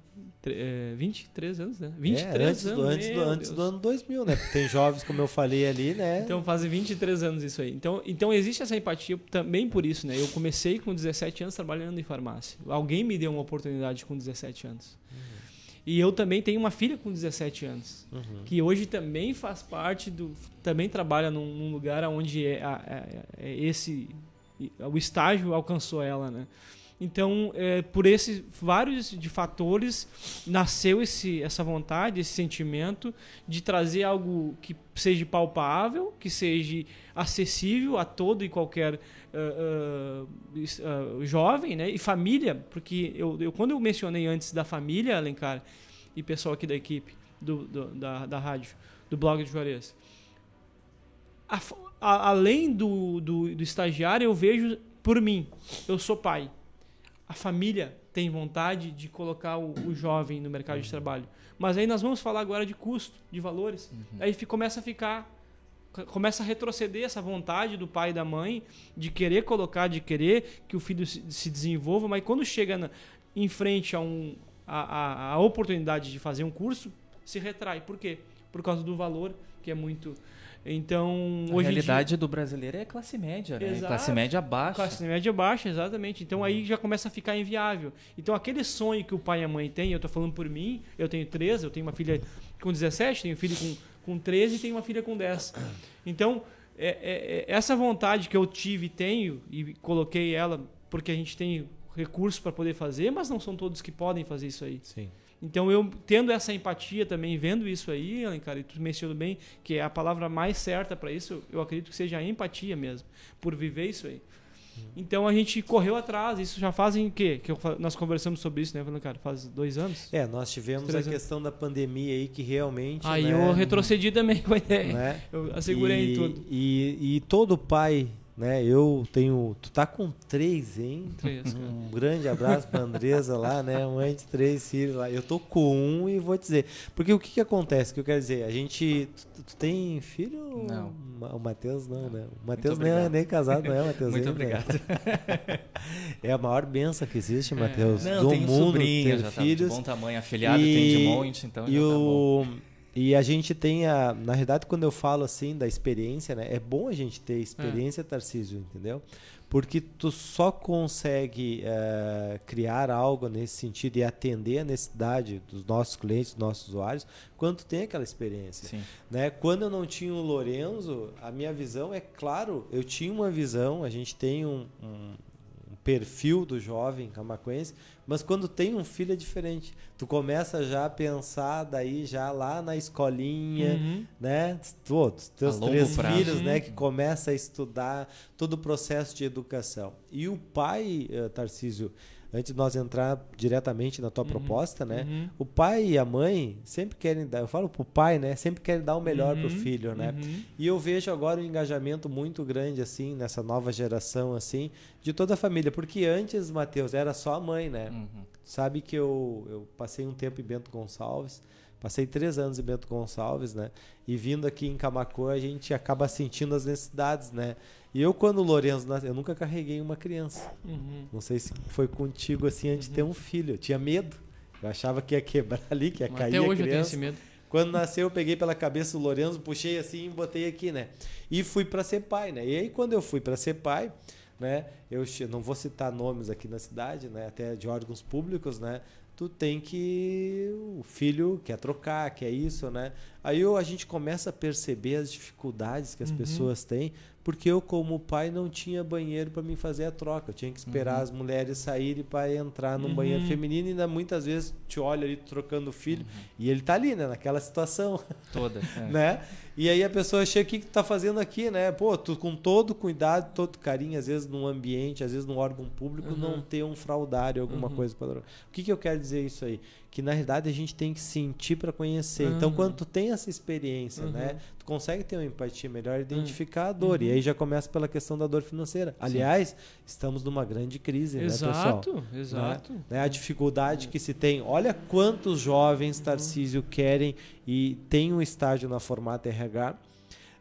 é, 23 anos, né? 23 é, antes anos. Do, antes, do, antes do ano 2000, né? Porque tem jovens, como eu falei ali, né? Então fazem 23 anos isso aí. Então, então existe essa empatia também por isso, né? Eu comecei com 17 anos trabalhando em farmácia. Alguém me deu uma oportunidade com 17 anos. Uhum. E eu também tenho uma filha com 17 anos, uhum. que hoje também faz parte do. também trabalha num, num lugar onde é, é, é, esse. o estágio alcançou ela, né? Então, é, por esses vários de fatores, nasceu esse, essa vontade, esse sentimento de trazer algo que seja palpável, que seja acessível a todo e qualquer uh, uh, jovem né? e família, porque eu, eu, quando eu mencionei antes da família, Alencar, e pessoal aqui da equipe do, do da, da rádio, do blog de Juarez, a, a, além do, do, do estagiário, eu vejo por mim, eu sou pai a família tem vontade de colocar o, o, jovem no mercado de trabalho. Mas aí nós vamos falar agora de custo, de valores. Uhum. Aí começa a ficar começa a retroceder essa vontade do pai e da mãe de querer colocar, de querer que o filho se, se desenvolva, mas quando chega na, em frente a, um, a, a, a oportunidade de fazer um curso, se retrai. Por quê? Por causa do valor que é muito então, a realidade dia... do brasileiro é classe média, né? Exato. Classe média baixa. Classe média baixa, exatamente. Então aí uhum. já começa a ficar inviável. Então aquele sonho que o pai e a mãe têm, eu estou falando por mim, eu tenho 13, eu tenho uma filha com 17, tenho um filho com, com 13 e tenho uma filha com 10. Então, é, é, é, essa vontade que eu tive e tenho, e coloquei ela porque a gente tem recursos para poder fazer, mas não são todos que podem fazer isso aí. Sim. Então, eu tendo essa empatia também, vendo isso aí, cara, e tu mencionou bem que é a palavra mais certa para isso, eu acredito que seja a empatia mesmo, por viver isso aí. Então a gente correu atrás, isso já fazem o quê? Que eu, nós conversamos sobre isso, né, cara, faz dois anos? É, nós tivemos a questão da pandemia aí que realmente. Aí né, eu retrocedi também com a ideia. Né? Eu assegurei e, tudo. E, e todo pai né? Eu tenho. Tu tá com três, hein? Três. Um grande abraço pra Andresa lá, né? Mãe de três filhos lá. Eu tô com um e vou te dizer. Porque o que que acontece? Que eu quero dizer, a gente. Tu, tu tem filho? Não. O Matheus não, né? O Matheus nem, é nem casado, não é, Matheus? Muito obrigado. é a maior benção que existe, é. Matheus. Não, do tem mundo, sobrinho, ter já filhos. Tá de bom tamanho, afilhado, e, tem de monte, então e já tá o, bom. E a gente tem a. Na realidade, quando eu falo assim da experiência, né? É bom a gente ter experiência, é. Tarcísio, entendeu? Porque tu só consegue uh, criar algo nesse sentido e atender a necessidade dos nossos clientes, dos nossos usuários, quando tu tem aquela experiência. Sim. Né? Quando eu não tinha o Lorenzo, a minha visão, é claro, eu tinha uma visão, a gente tem um, um perfil do jovem camacuense, mas quando tem um filho é diferente. Tu começa já a pensar daí já lá na escolinha, uhum. né? Todos, teus três prazo. filhos, né, que começa a estudar todo o processo de educação. E o pai, uh, Tarcísio, antes de nós entrar diretamente na tua uhum, proposta, né? Uhum. O pai e a mãe sempre querem dar, eu falo pro pai, né? Sempre querem dar o melhor uhum, pro filho, né? uhum. E eu vejo agora um engajamento muito grande assim nessa nova geração assim de toda a família, porque antes, Matheus, era só a mãe, né? Uhum. Sabe que eu, eu passei um tempo em Bento Gonçalves. Passei três anos em Bento Gonçalves, né? E vindo aqui em Camacuã, a gente acaba sentindo as necessidades, né? E eu, quando o Lourenço nasceu, eu nunca carreguei uma criança. Uhum. Não sei se foi contigo assim antes uhum. de ter um filho. Eu tinha medo. Eu achava que ia quebrar ali, que ia Mas cair até a hoje criança. eu tenho esse medo. Quando nasceu, eu peguei pela cabeça o Lourenço, puxei assim e botei aqui, né? E fui para ser pai, né? E aí, quando eu fui para ser pai, né? Eu não vou citar nomes aqui na cidade, né? Até de órgãos públicos, né? Tu tem que o filho quer trocar, quer isso, né? Aí a gente começa a perceber as dificuldades que as Uhum. pessoas têm, porque eu como pai não tinha banheiro para mim fazer a troca. Eu tinha que esperar Uhum. as mulheres saírem para entrar no Uhum. banheiro feminino e ainda muitas vezes te olha ali trocando o filho e ele tá ali, né, naquela situação, Toda. é. né? E aí a pessoa chega, o que, que tu tá fazendo aqui, né? Pô, tu com todo cuidado, todo carinho, às vezes num ambiente, às vezes num órgão público, Uhum. não ter um fraudário, alguma Uhum. coisa para O que, que eu quero dizer isso aí? Que na realidade a gente tem que sentir para conhecer. Então, Uhum. quando tu tem essa experiência, Uhum. né? Tu consegue ter uma empatia melhor, identificar a dor. Uhum. E aí já começa pela questão da dor financeira. Aliás, estamos numa grande crise, Exato, né, pessoal? exato. Né? Né? A dificuldade que se tem. Olha quantos jovens, Tarcísio, querem e têm um estágio na Formata RH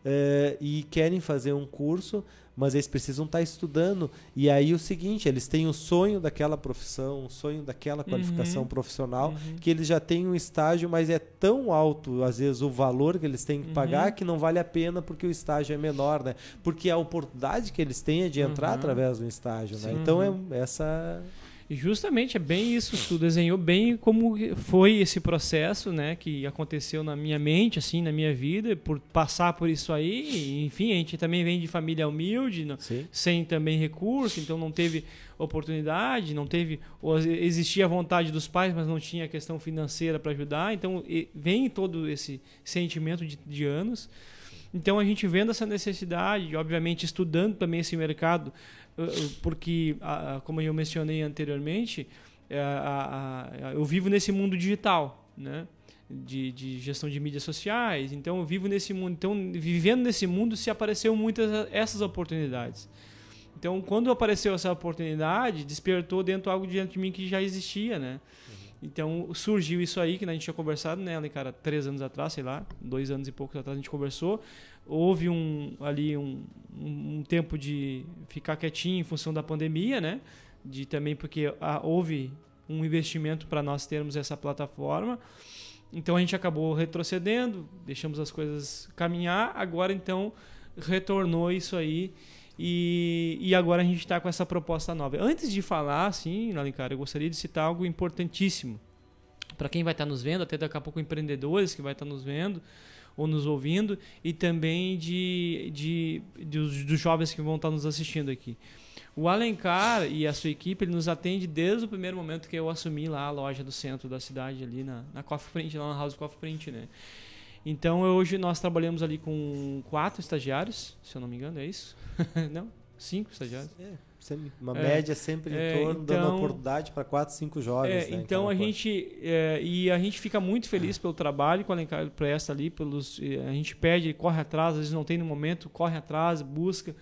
eh, e querem fazer um curso, mas eles precisam estar estudando. E aí o seguinte, eles têm o sonho daquela profissão, o sonho daquela qualificação Uhum. profissional, Uhum. que eles já têm um estágio, mas é tão alto, às vezes, o valor que eles têm que pagar, Uhum. que não vale a pena porque o estágio é menor, né? Porque a oportunidade que eles têm é de entrar Uhum. através do estágio, né? Então Uhum. é essa... E justamente é bem isso, tu desenhou bem como foi esse processo, né, que aconteceu na minha mente, assim, na minha vida, por passar por isso aí, enfim, a gente também vem de família humilde, não- sem também recurso, então não teve oportunidade, não teve, ou existia a vontade dos pais, mas não tinha a questão financeira para ajudar, então vem todo esse sentimento de, de anos. Então a gente vendo essa necessidade, obviamente estudando também esse mercado, porque, ah, ah, como eu mencionei anteriormente, eh, eu vivo nesse mundo digital, né? De, de gestão de mídias sociais. Então eu vivo nesse mundo. Então, vivendo nesse mundo, se apareceu muitas essas oportunidades. Então, quando apareceu essa oportunidade, despertou dentro algo dentro de mim que já existia, né? Então surgiu isso aí que a gente tinha conversado, né, ali, cara, três anos atrás, sei lá, dois anos e pouco atrás a gente conversou. Houve um ali um, um, um tempo de ficar quietinho em função da pandemia, né? De também porque ah, houve um investimento para nós termos essa plataforma. Então a gente acabou retrocedendo, deixamos as coisas caminhar. Agora então retornou isso aí e, e agora a gente está com essa proposta nova. Antes de falar, assim, Alencar, eu gostaria de citar algo importantíssimo para quem vai estar nos vendo, até daqui a pouco empreendedores que vai estar nos vendo. ou nos ouvindo e também de, de, de dos, dos jovens que vão estar nos assistindo aqui. O Alencar e a sua equipe ele nos atende desde o primeiro momento que eu assumi lá a loja do centro da cidade, ali na, na Coffee Print, lá na House Coffee Print, né? Então hoje nós trabalhamos ali com quatro estagiários, se eu não me engano, é isso? não? Cinco estagiários? É, uma é, média sempre em é, torno, então, dando oportunidade para quatro, cinco jovens. É, né, então a gente é, e a gente fica muito feliz pelo trabalho que o Alencar presta ali, pelos, a gente pede, corre atrás, às vezes não tem no momento, corre atrás, busca.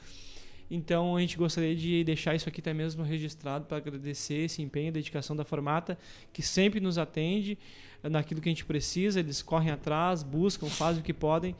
Então a gente gostaria de deixar isso aqui até mesmo registrado para agradecer esse empenho e dedicação da Formata, que sempre nos atende naquilo que a gente precisa, eles correm atrás, buscam, fazem o que podem.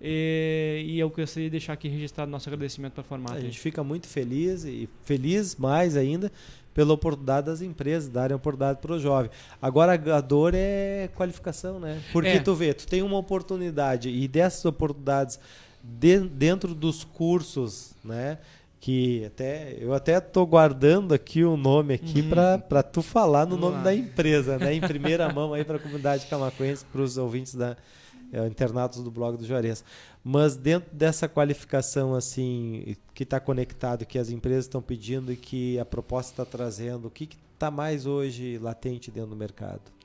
E, e eu gostaria de deixar aqui registrado nosso agradecimento para a Formata. A gente fica muito feliz e feliz mais ainda pela oportunidade das empresas darem oportunidade para o jovem. Agora a dor é qualificação, né? Porque é. tu vê, tu tem uma oportunidade e dessas oportunidades de, dentro dos cursos, né? Que até eu até tô guardando aqui o nome aqui uhum. para tu falar no Vamos nome lá. da empresa, né? Em primeira mão aí para a comunidade camacuense, para os ouvintes da é, internatos do blog do Juarez. Mas dentro dessa qualificação assim que está conectado, que as empresas estão pedindo e que a proposta está trazendo, o que está mais hoje latente dentro do mercado?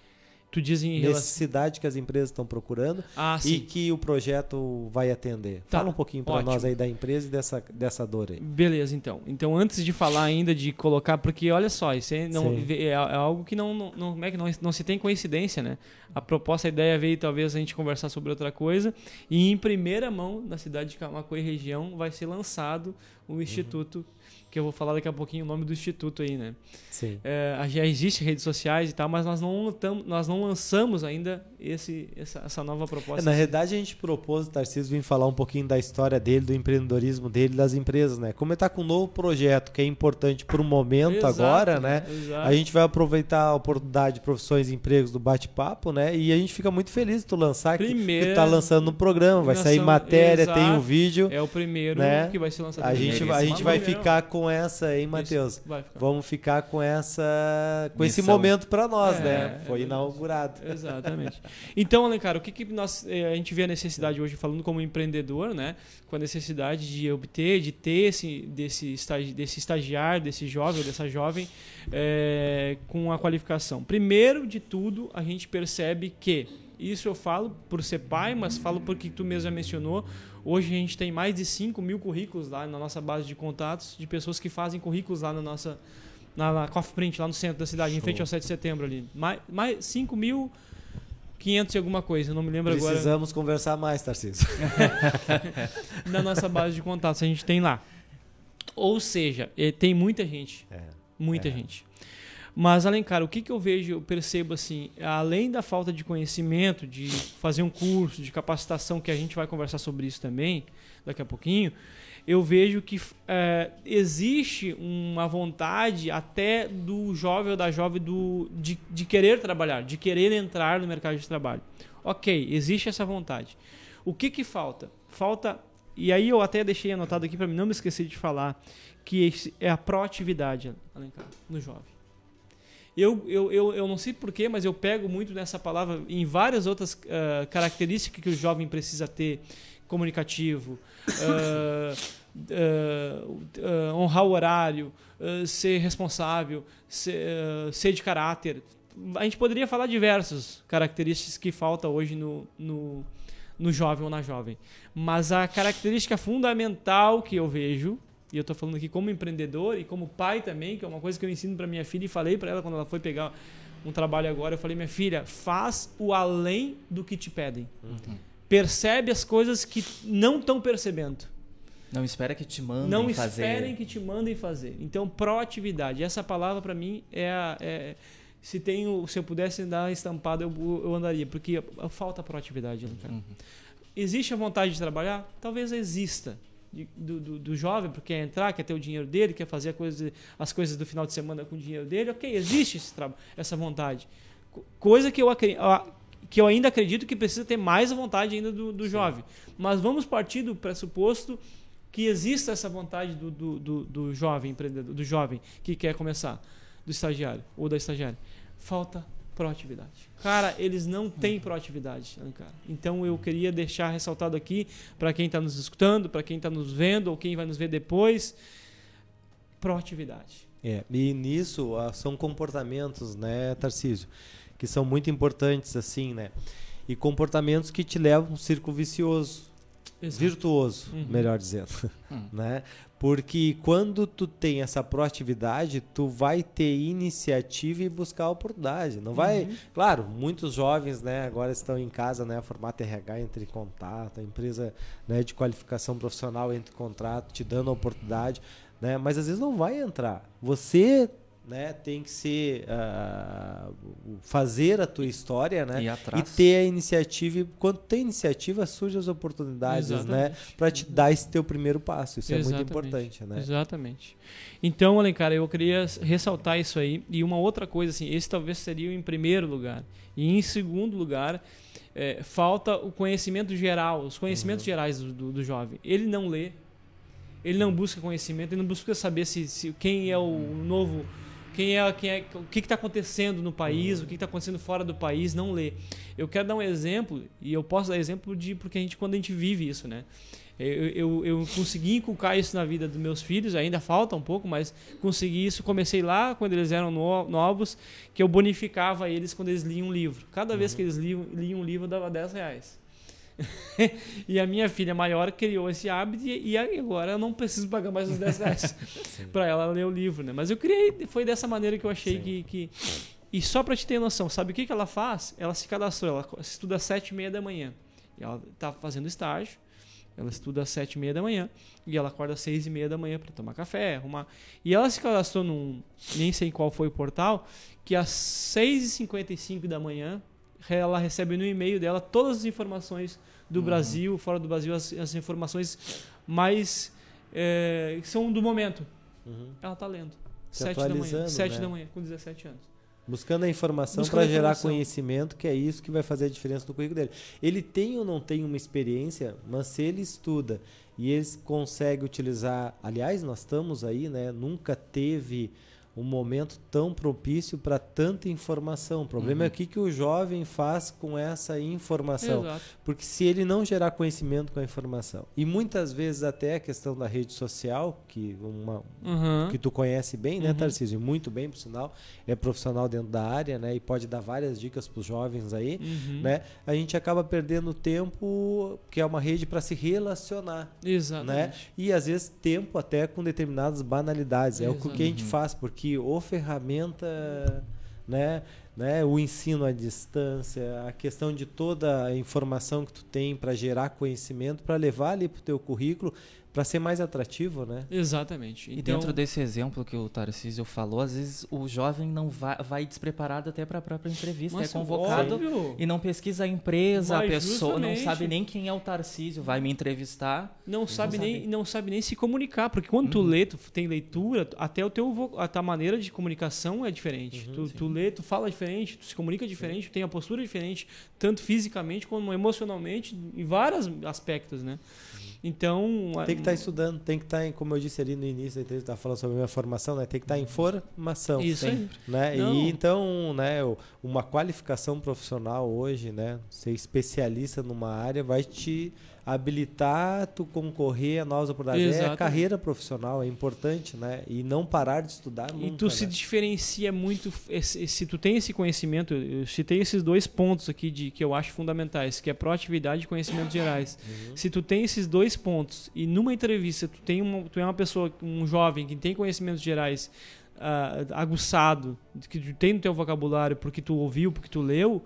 Tu diz em necessidade relação... que as empresas estão procurando ah, e que o projeto vai atender. Tá. Fala um pouquinho para nós aí da empresa e dessa, dessa dor aí. Beleza, então. Então, antes de falar ainda de colocar, porque olha só, isso é, não, é, é algo que não, não, não, é que não, não se tem coincidência, né? A proposta, a ideia veio talvez a gente conversar sobre outra coisa e em primeira mão na cidade de Camacuã e região vai ser lançado o uhum. Instituto uhum que eu vou falar daqui a pouquinho o nome do instituto aí, né? Sim. É, já existe redes sociais e tal, mas nós não, nós não lançamos ainda esse, essa, essa nova proposta. É, na verdade, a gente propôs o Tarcísio vir falar um pouquinho da história dele, do empreendedorismo dele, das empresas, né? Como ele está com um novo projeto que é importante para o momento exato, agora, né? Exato. A gente vai aproveitar a oportunidade de profissões e empregos do bate-papo, né? E a gente fica muito feliz de tu lançar primeiro, que tu tá lançando no programa, vai sair matéria, exato, tem um vídeo. É o primeiro né? que vai ser lançado. A gente, a gente vai ficar com essa, hein, Matheus? Vamos ficar com essa com Missão. esse momento para nós, é, né? Foi é inaugurado. Exatamente. Então, Alencar, o que, que nós, eh, a gente vê a necessidade hoje, falando como empreendedor, né? Com a necessidade de obter, de ter esse, desse, estagi, desse estagiário, desse jovem, dessa jovem, é, com a qualificação. Primeiro de tudo, a gente percebe que, isso eu falo por ser pai, mas falo porque tu mesmo já mencionou, Hoje a gente tem mais de 5 mil currículos lá na nossa base de contatos de pessoas que fazem currículos lá na nossa na, na Coffee Print, lá no centro da cidade, Show. em frente ao 7 de setembro ali. Mais, mais 5 mil 500 e alguma coisa, não me lembro Precisamos agora. Precisamos conversar mais, Tarcísio. Na nossa base de contatos, a gente tem lá. Ou seja, eh, tem muita gente. É, muita é. gente. Mas, Alencar, o que, que eu vejo, eu percebo assim, além da falta de conhecimento, de fazer um curso, de capacitação, que a gente vai conversar sobre isso também daqui a pouquinho, eu vejo que é, existe uma vontade até do jovem ou da jovem do, de, de querer trabalhar, de querer entrar no mercado de trabalho. Ok, existe essa vontade. O que, que falta? Falta, e aí eu até deixei anotado aqui para não me esquecer de falar, que é a proatividade, Alencar, no jovem. Eu, eu, eu, eu não sei porquê, mas eu pego muito nessa palavra em várias outras uh, características que o jovem precisa ter comunicativo, uh, uh, honrar o horário, ser responsável, ser, ser, de caráter. A gente poderia falar diversas características que falta hoje no, no, no jovem ou na jovem. Mas a característica fundamental que eu vejo e eu estou falando aqui como empreendedor e como pai também, que é uma coisa que eu ensino para minha filha e falei para ela quando ela foi pegar um trabalho agora, eu falei: "Minha filha, faz o além do que te pedem. Uhum. Percebe as coisas que não estão percebendo. Não espera que te mandem não fazer. Não esperem que te mandem fazer. Então, proatividade. Essa palavra para mim é, a, é se tenho, se eu pudesse dar estampado, eu, eu andaria, porque falta proatividade, né, Uhum. Existe a vontade de trabalhar? Talvez exista de, do, do, do, jovem, porque quer entrar, quer ter o dinheiro dele, quer fazer coisa, as coisas do final de semana com o dinheiro dele. Ok, existe esse, essa vontade. Coisa que eu, que eu ainda acredito que precisa ter mais a vontade ainda do, do jovem. Mas vamos partir do pressuposto que exista essa vontade do, do, do, do jovem empreendedor, do jovem que quer começar, do estagiário ou da estagiária. Falta proatividade. Cara, eles não têm proatividade, cara. Então eu queria deixar ressaltado aqui para quem está nos escutando, para quem está nos vendo ou quem vai nos ver depois, proatividade. É, e nisso ah, são comportamentos, né, Tarcísio, que são muito importantes assim, né? E comportamentos que te levam a um círculo vicioso, Exato. virtuoso, uhum. melhor dizendo, uhum. né? Porque quando tu tem essa proatividade, tu vai ter iniciativa e buscar oportunidade. Não vai, uhum. claro, muitos jovens, né, agora estão em casa, né, formato RH entre contato, a empresa, né, de qualificação profissional entre contrato, te dando a oportunidade, né? Mas às vezes não vai entrar. Você né, tem que ser uh, fazer a tua história, né, e ter a iniciativa. E quando tem iniciativa surgem as oportunidades, Exatamente. né, para te dar esse teu primeiro passo. Isso Exatamente. é muito importante, né? Exatamente. Então, Alencar, eu queria ressaltar isso aí e uma outra coisa assim, esse talvez seria em primeiro lugar e em segundo lugar é, falta o conhecimento geral, os conhecimentos uhum. gerais do, do, do jovem. Ele não lê, ele não busca conhecimento, ele não busca saber se, se quem é o novo, quem é, quem é o que está acontecendo no país, o que está acontecendo fora do país, não lê. Eu quero dar um exemplo e eu posso dar exemplo de porque a gente quando a gente vive isso, né? Eu, eu, eu, consegui inculcar isso na vida dos meus filhos, ainda falta um pouco, mas consegui isso. Comecei lá, quando eles eram no, novos, que eu bonificava eles quando eles liam um livro. Cada vez uhum. que eles liam, liam um livro, eu dava 10 reais. e a minha filha maior criou esse hábito e, agora eu não preciso pagar mais os 10 reais para ela ler o livro, né? Mas eu criei, foi dessa maneira que eu achei que, que, E só para te ter noção, sabe o que, que ela faz? Ela se cadastrou, ela estuda às 7 e meia da manhã. E ela tá fazendo estágio, ela estuda às 7 e meia da manhã e ela acorda às 6 e meia da manhã para tomar café, arrumar. E ela se cadastrou num, nem sei qual foi o portal, que às 6 e 55 da manhã ela recebe no e-mail dela todas as informações do uhum. Brasil, fora do Brasil, as, as informações mais é, que são do momento. Uhum. Ela está lendo. Se 7 da manhã. 7 né? da manhã, com 17 anos. Buscando a informação para gerar conhecimento, que é isso que vai fazer a diferença no currículo dele. Ele tem ou não tem uma experiência, mas se ele estuda e ele consegue utilizar. Aliás, nós estamos aí, né? Nunca teve um momento tão propício para tanta informação. O problema uhum. é o que, que o jovem faz com essa informação. Exato. Porque se ele não gerar conhecimento com a informação, e muitas vezes até a questão da rede social, que, uma, uhum. que tu conhece bem, né, uhum. Tarcísio? Muito bem, por sinal, é profissional dentro da área, né? E pode dar várias dicas para os jovens aí, uhum. né? A gente acaba perdendo tempo, que é uma rede para se relacionar. Né? Exatamente. Né? E às vezes tempo até com determinadas banalidades. É o que a gente faz, porque ou ferramenta, né, né, o ensino à distância, a questão de toda a informação que tu tem para gerar conhecimento, para levar ali para o teu currículo, para ser mais atrativo, né? Exatamente. E então, dentro desse exemplo que o Tarcísio falou, às vezes o jovem não vai, vai despreparado até para a própria entrevista, é convocado óbvio. e não pesquisa a empresa, Mas a pessoa justamente. não sabe nem quem é o Tarcísio, vai me entrevistar. Não sabe não nem sabe. não sabe nem se comunicar, porque quando uhum. tu lê, tu tem leitura, até o teu a tua maneira de comunicação é diferente. Uhum, tu, tu, lê, tu fala diferente, tu se comunica diferente, tu tem a postura diferente, tanto fisicamente como emocionalmente, em vários aspectos, né? Então. Tem que estar tá estudando, tem que estar, tá como eu disse ali no início da entrevista, falando sobre a minha formação, né? Tem que estar tá em formação. Isso sempre. Né? E então, né, uma qualificação profissional hoje, né? Ser especialista numa área vai te habilitar tu concorrer a novas oportunidades. É a carreira profissional, é importante, né? E não parar de estudar nunca, E tu né? se diferencia muito, se tu tem esse conhecimento, eu citei esses dois pontos aqui de que eu acho fundamentais, que é proatividade e conhecimentos gerais. Uhum. Se tu tem esses dois pontos e numa entrevista tu tem uma, tu é uma pessoa, um jovem que tem conhecimentos gerais uh, aguçado, que tu tem no teu vocabulário porque tu ouviu, porque tu leu,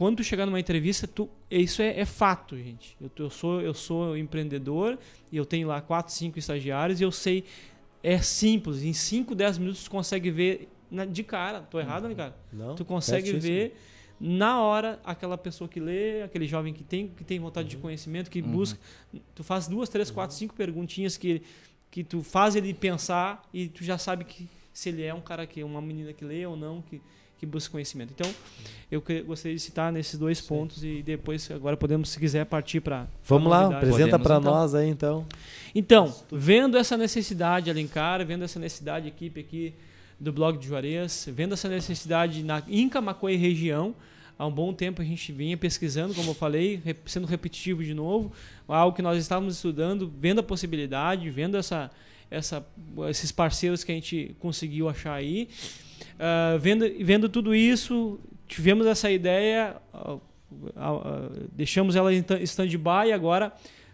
quando tu chegar numa entrevista, tu, isso é, é fato, gente. Eu, eu, sou, eu sou empreendedor e eu tenho lá 4, 5 estagiários e eu sei, é simples. Em 5, 10 minutos tu consegue ver na, de cara. Tô errado, né, cara? Não. Tu consegue ver na hora aquela pessoa que lê, aquele jovem que tem, que tem vontade uhum. de conhecimento, que uhum. busca. Tu faz duas, três, quatro, cinco perguntinhas que, que tu faz ele pensar e tu já sabe que se ele é um cara que uma menina que lê ou não, que que busca conhecimento. Então, eu gostaria de citar nesses dois Sim. pontos e depois, agora podemos, se quiser, partir para. Vamos lá, apresenta para então. nós aí então. Então, vendo essa necessidade, Alencar, vendo essa necessidade, equipe aqui, do blog de Juarez, vendo essa necessidade na, em Camacuã e região. Há um bom tempo a gente vinha pesquisando, como eu falei, sendo repetitivo de novo, algo que nós estávamos estudando, vendo a possibilidade, vendo essa, essa, esses parceiros que a gente conseguiu achar aí. Uh, vendo, vendo tudo isso, tivemos essa ideia, uh, uh, deixamos ela em stand-by e agora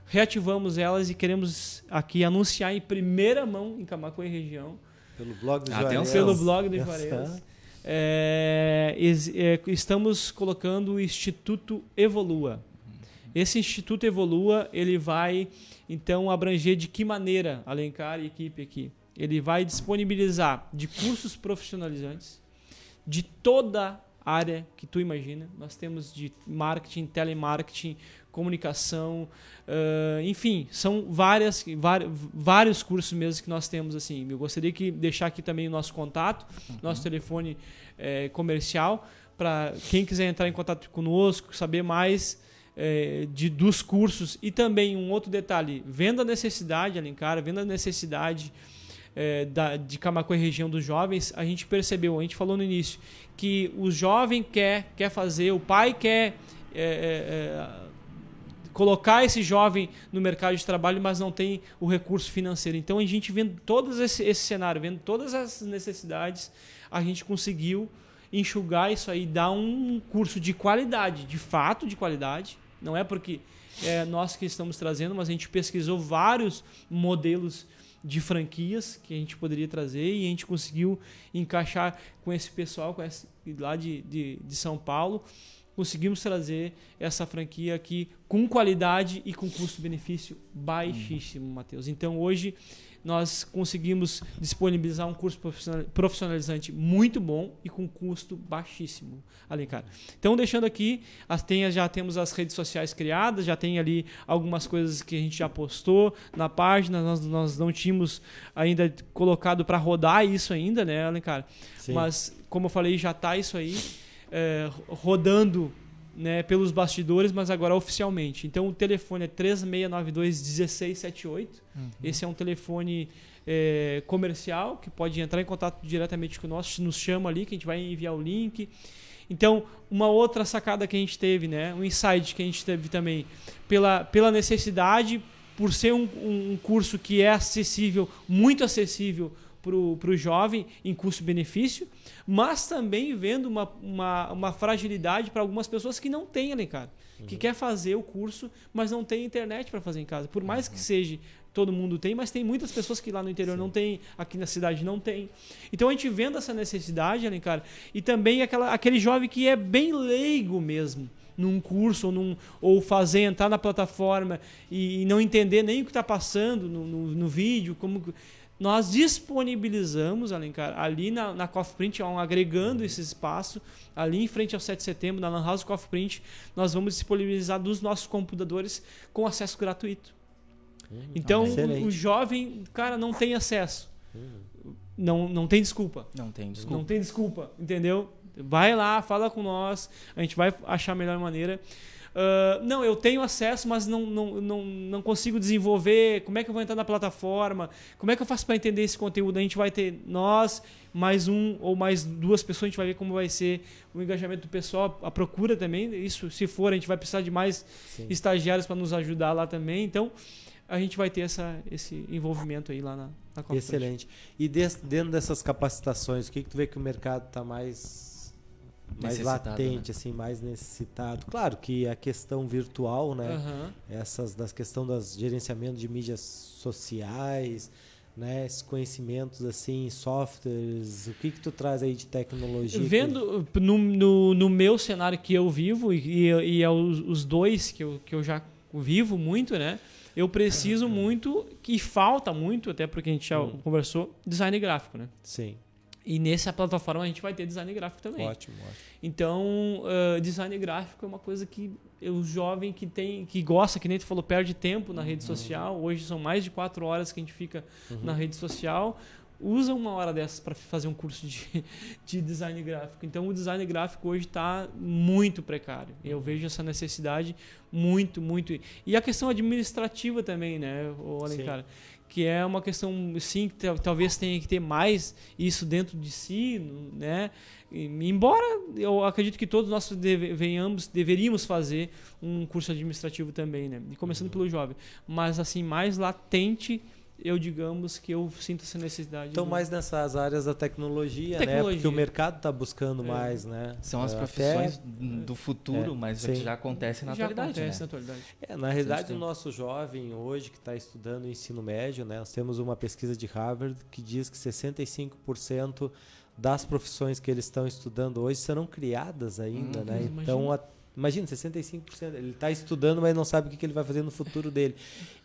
reativamos elas e queremos aqui anunciar em primeira mão em Camacuã e região. Pelo blog do Juarez. Pelo blog do Juarez. É, é, estamos colocando o Instituto Evolua. Esse Instituto Evolua, ele vai então abranger de que maneira, Alencar e equipe aqui? Ele vai disponibilizar de cursos profissionalizantes de toda área que tu imagina. Nós temos de marketing, telemarketing, comunicação, uh, enfim, são várias, vários cursos mesmo que nós temos assim. Eu gostaria de deixar aqui também o nosso contato, uhum. nosso telefone é, comercial, para quem quiser entrar em contato conosco, saber mais é, de, dos cursos e também um outro detalhe, vendo a necessidade, Alencar, vendo a necessidade é, da, de Camacuã e região dos jovens, a gente percebeu, a gente falou no início, que o jovem quer, quer fazer, o pai quer é, é, colocar esse jovem no mercado de trabalho, mas não tem o recurso financeiro. Então a gente vendo todo esse, esse cenário, vendo todas essas necessidades, a gente conseguiu enxugar isso aí, dar um curso de qualidade, de fato de qualidade. Não é porque é nós que estamos trazendo, mas a gente pesquisou vários modelos de franquias que a gente poderia trazer e a gente conseguiu encaixar com esse pessoal com esse, lá de, de, de São Paulo conseguimos trazer essa franquia aqui com qualidade e com custo-benefício baixíssimo, Matheus. Então hoje nós conseguimos disponibilizar um curso profissionalizante muito bom e com custo baixíssimo, Alencar. Então, deixando aqui, as, tem, já temos as redes sociais criadas, já tem ali algumas coisas que a gente já postou na página, nós, nós não tínhamos ainda colocado para rodar isso ainda, né, Alencar? Sim. Mas, como eu falei, já está isso aí é, rodando né, pelos bastidores, mas agora oficialmente. Então o telefone é 3692 1678. Uhum. Esse é um telefone é, comercial que pode entrar em contato diretamente conosco, nos chama ali, que a gente vai enviar o link. Então, uma outra sacada que a gente teve, né, um insight que a gente teve também, pela, pela necessidade, por ser um, um curso que é acessível, muito acessível para o jovem em custo-benefício, mas também vendo uma, uma, uma fragilidade para algumas pessoas que não têm, né, cara? Uhum. Que quer fazer o curso, mas não tem internet para fazer em casa. Por mais uhum. que seja todo mundo tem, mas tem muitas pessoas que lá no interior Sim. não tem, aqui na cidade não tem. Então a gente vendo essa necessidade, né, cara? E também aquela, aquele jovem que é bem leigo mesmo num curso ou, num, ou fazer entrar na plataforma e, e não entender nem o que está passando no, no, no, vídeo, como nós disponibilizamos, Alencar, ali na, na Coffee Print, agregando esse espaço, ali em frente ao 7 de setembro, na Lan House Coffee Print, nós vamos disponibilizar dos nossos computadores com acesso gratuito. Hum, então, o, o, jovem, cara, não tem acesso. Hum. Não, não tem desculpa. Não tem desculpa. Não tem desculpa, entendeu? Vai lá, fala com nós, a gente vai achar a melhor maneira. Uh, não, eu tenho acesso, mas não, não, não, não consigo desenvolver. Como é que eu vou entrar na plataforma? Como é que eu faço para entender esse conteúdo? A gente vai ter nós, mais um ou mais duas pessoas, a gente vai ver como vai ser o engajamento do pessoal, a procura também. Isso, se for, a gente vai precisar de mais Sim. estagiários para nos ajudar lá também. Então, a gente vai ter essa, esse envolvimento aí lá na, na Excelente. E dentro dessas capacitações, o que, que tu vê que o mercado está mais mais latente, né? assim, mais necessitado. Claro que a questão virtual, né? Uhum. Essas das questão das gerenciamento de mídias sociais, né? Esses conhecimentos assim, softwares. O que que tu traz aí de tecnologia? Vendo que... no, no, no, meu cenário que eu vivo e, e é os, os dois que eu, que eu já vivo muito, né? Eu preciso muito e falta muito, até porque a gente já hum. conversou, design gráfico, né? Sim. E nessa plataforma a gente vai ter design gráfico também. Ótimo, ótimo. Então, uh, design gráfico é uma coisa que o jovem que tem, que gosta, que nem tu falou, perde tempo na rede uhum. social. Hoje são mais de quatro horas que a gente fica uhum. na rede social. Usa uma hora dessas para fazer um curso de, de design gráfico. Então, o design gráfico hoje está muito precário. Eu uhum. vejo essa necessidade muito, muito. E a questão administrativa também, né, Alencar? Que é uma questão sim que talvez tenha que ter mais isso dentro de si, né? embora eu acredito que todos nós deve, venhamos, deveríamos fazer um curso administrativo também, né? E começando uhum. pelo jovem, mas assim mais latente eu digamos que eu sinto essa necessidade. Então, do... mais nessas áreas da tecnologia, tecnologia. né? Porque o mercado está buscando é. mais, né? São as profissões Até... do futuro, é, mas sim. já acontece na já atualidade. Acontece né? na atualidade. É, na realidade, o nosso jovem hoje que está estudando ensino médio, né? Nós temos uma pesquisa de Harvard que diz que 65% das profissões que eles estão estudando hoje serão criadas ainda, hum, né? Então, a, imagina, 65%. Ele está estudando, mas não sabe o que, que ele vai fazer no futuro dele.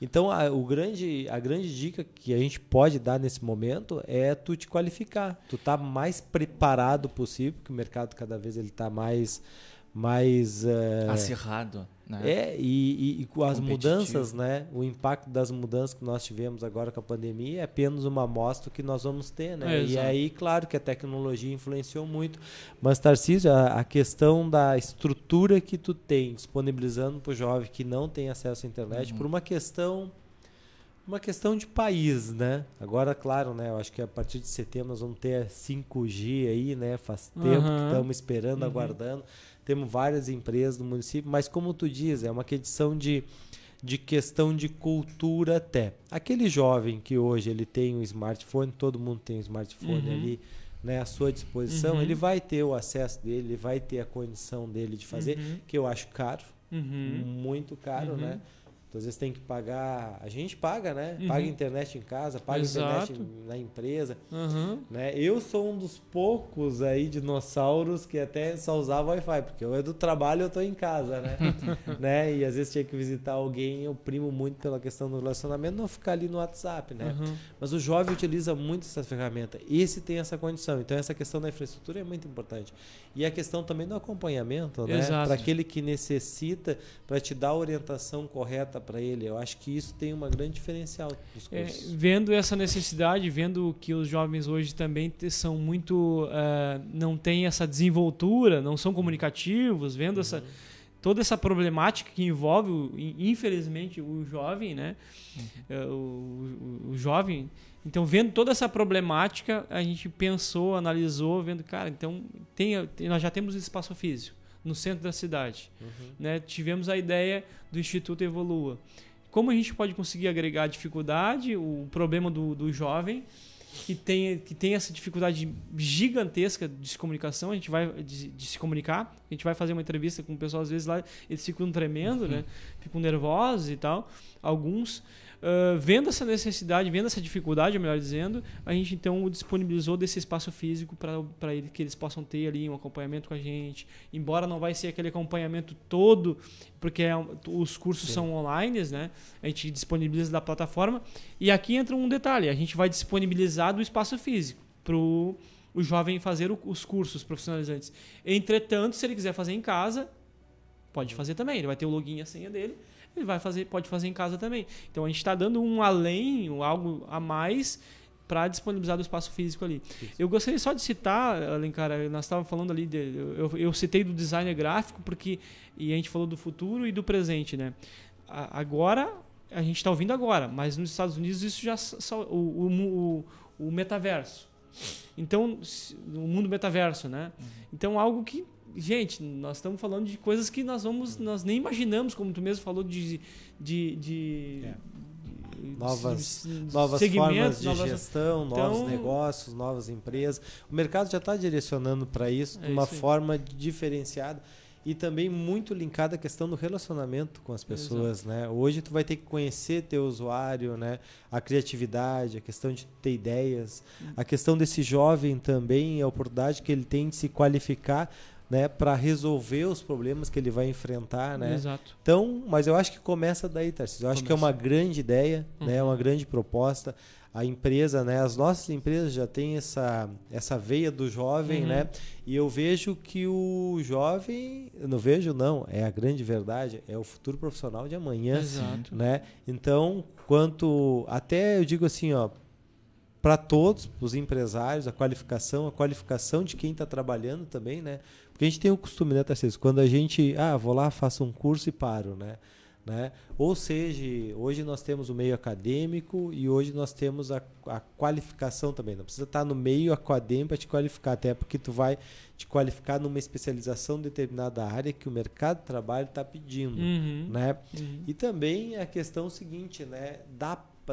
Então, a, o grande, a grande dica que a gente pode dar nesse momento é tu te qualificar. Tu tá mais preparado possível, porque o mercado cada vez ele está mais mais uh, acirrado. Né? É, e, e, e as mudanças, né? O impacto das mudanças que nós tivemos agora com a pandemia é apenas uma amostra que nós vamos ter, né? É, e aí, claro que a tecnologia influenciou muito. Mas, Tarcísio, a, a questão da estrutura que tu tem disponibilizando para o jovem que não tem acesso à internet, uhum. por uma questão uma questão de país, né? Agora, claro, né? Eu acho que a partir de setembro nós vamos ter 5G aí, né? Faz tempo uhum. que estamos esperando, uhum. aguardando temos várias empresas no município, mas como tu diz, é uma questão de, de questão de cultura até. Aquele jovem que hoje ele tem um smartphone, todo mundo tem um smartphone uhum. ali, né, à sua disposição, uhum. ele vai ter o acesso dele, ele vai ter a condição dele de fazer, uhum. que eu acho caro, uhum. muito caro, né? Então, às vezes tem que pagar. A gente paga, né? Uhum. Paga internet em casa, paga Exato. internet na empresa. Uhum. Né? Eu sou um dos poucos aí dinossauros que até só usava Wi-Fi, porque eu é do trabalho eu estou em casa, né? né? E às vezes tinha que visitar alguém, eu primo muito pela questão do relacionamento, não ficar ali no WhatsApp, né? Uhum. Mas o jovem utiliza muito essa ferramenta. Esse tem essa condição. Então essa questão da infraestrutura é muito importante. E a questão também do acompanhamento, né? Para aquele que necessita, para te dar a orientação correta para ele. Eu acho que isso tem uma grande diferencial dos é, cursos. É, vendo essa necessidade, vendo que os jovens hoje também são muito. Uh, não têm essa desenvoltura, não são comunicativos, vendo uhum. essa toda essa problemática que envolve, infelizmente, o jovem, né? Uhum. O, o, o, jovem. Então, vendo toda essa problemática, a gente pensou, analisou, vendo, cara, então tem, nós já temos espaço físico no centro da cidade. Uhum. Né? Tivemos a ideia do Instituto Evolua. Como a gente pode conseguir agregar a dificuldade, o problema do, do jovem, que tem, que tem essa dificuldade gigantesca de se comunicação, a gente vai de, de, se comunicar, a gente vai fazer uma entrevista com o pessoal, às vezes lá eles ficam tremendo, uhum. né? Ficam nervosos e tal, alguns. Uh, vendo essa necessidade, vendo essa dificuldade, melhor dizendo, a gente então disponibilizou desse espaço físico para ele, que eles possam ter ali um acompanhamento com a gente. Embora não vai ser aquele acompanhamento todo, porque é, os cursos Sim. são online, né? A gente disponibiliza da plataforma. E aqui entra um detalhe: a gente vai disponibilizar do espaço físico para o jovem fazer o, os cursos profissionalizantes. Entretanto, se ele quiser fazer em casa, pode fazer também. Ele vai ter o login e a senha dele ele vai fazer, pode fazer em casa também. Então a gente está dando um além, algo a mais para disponibilizar o espaço físico ali. Isso. Eu gostaria só de citar, Alencar, nós estávamos falando ali, de, eu, eu citei do design gráfico, porque e a gente falou do futuro e do presente, né? agora, a gente está ouvindo agora, mas nos Estados Unidos isso já o, o, o, o metaverso. Então, o mundo metaverso, né? Uhum. Então, algo que gente, nós estamos falando de coisas que nós vamos, nós nem imaginamos, como tu mesmo falou de, de, de é. novas, novas formas de novas... gestão, então... novos negócios, novas empresas. O mercado já está direcionando para isso é de uma isso forma diferenciada e também muito linkada à questão do relacionamento com as pessoas, Exato. né? Hoje tu vai ter que conhecer teu usuário, né? A criatividade, a questão de ter ideias, a questão desse jovem também, a oportunidade que ele tem de se qualificar né, para resolver os problemas que ele vai enfrentar, né? Exato. Então, mas eu acho que começa daí, Tarcísio. Eu acho que é uma grande ideia, uhum. né, uma grande proposta. A empresa, né, as nossas empresas já têm essa essa veia do jovem, uhum. né? E eu vejo que o jovem, não vejo não, é a grande verdade, é o futuro profissional de amanhã, Exato. né? Então, quanto até eu digo assim, ó, para todos, os empresários, a qualificação, a qualificação de quem está trabalhando também, né? Porque a gente tem o costume, né, Tarcísio? Quando a gente, ah, vou lá, faço um curso e paro, né? Né? Ou seja, hoje nós temos o meio acadêmico e hoje nós temos a, a qualificação também. Não precisa estar no meio acadêmico para te qualificar, até porque tu vai te qualificar numa especialização em determinada área que o mercado de trabalho está pedindo. Uhum. Né? Uhum. E também a questão seguinte, né?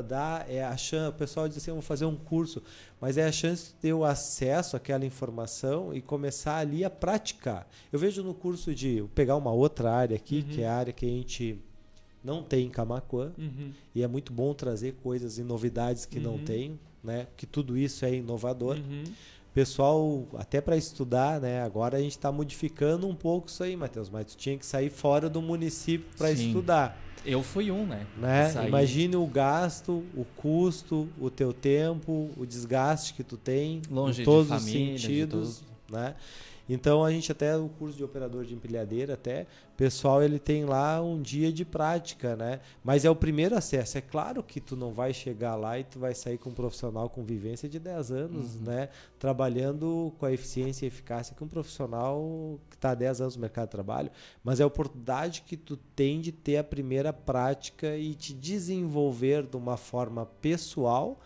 Dá dá é a chance, o pessoal diz assim, vou fazer um curso, mas é a chance de ter o acesso àquela informação e começar ali a praticar. Eu vejo no curso de pegar uma outra área aqui, uhum. que é a área que a gente não tem em Camacuã, uhum. e é muito bom trazer coisas e novidades que uhum. não tem, né? Que tudo isso é inovador. Uhum. Pessoal, até para estudar, né? Agora a gente está modificando um pouco isso aí, Matheus, mas tu tinha que sair fora do município para estudar. Eu fui um, né? né? Imagine o gasto, o custo, o teu tempo, o desgaste que tu tem, longe em todos de família, os sentidos, né? Então a gente até o curso de operador de empilhadeira até, pessoal, ele tem lá um dia de prática, né? Mas é o primeiro acesso. É claro que tu não vai chegar lá e tu vai sair com um profissional com vivência de 10 anos, uhum. né? Trabalhando com a eficiência e eficácia que um profissional que está há 10 anos no mercado de trabalho, mas é a oportunidade que tu tem de ter a primeira prática e te desenvolver de uma forma pessoal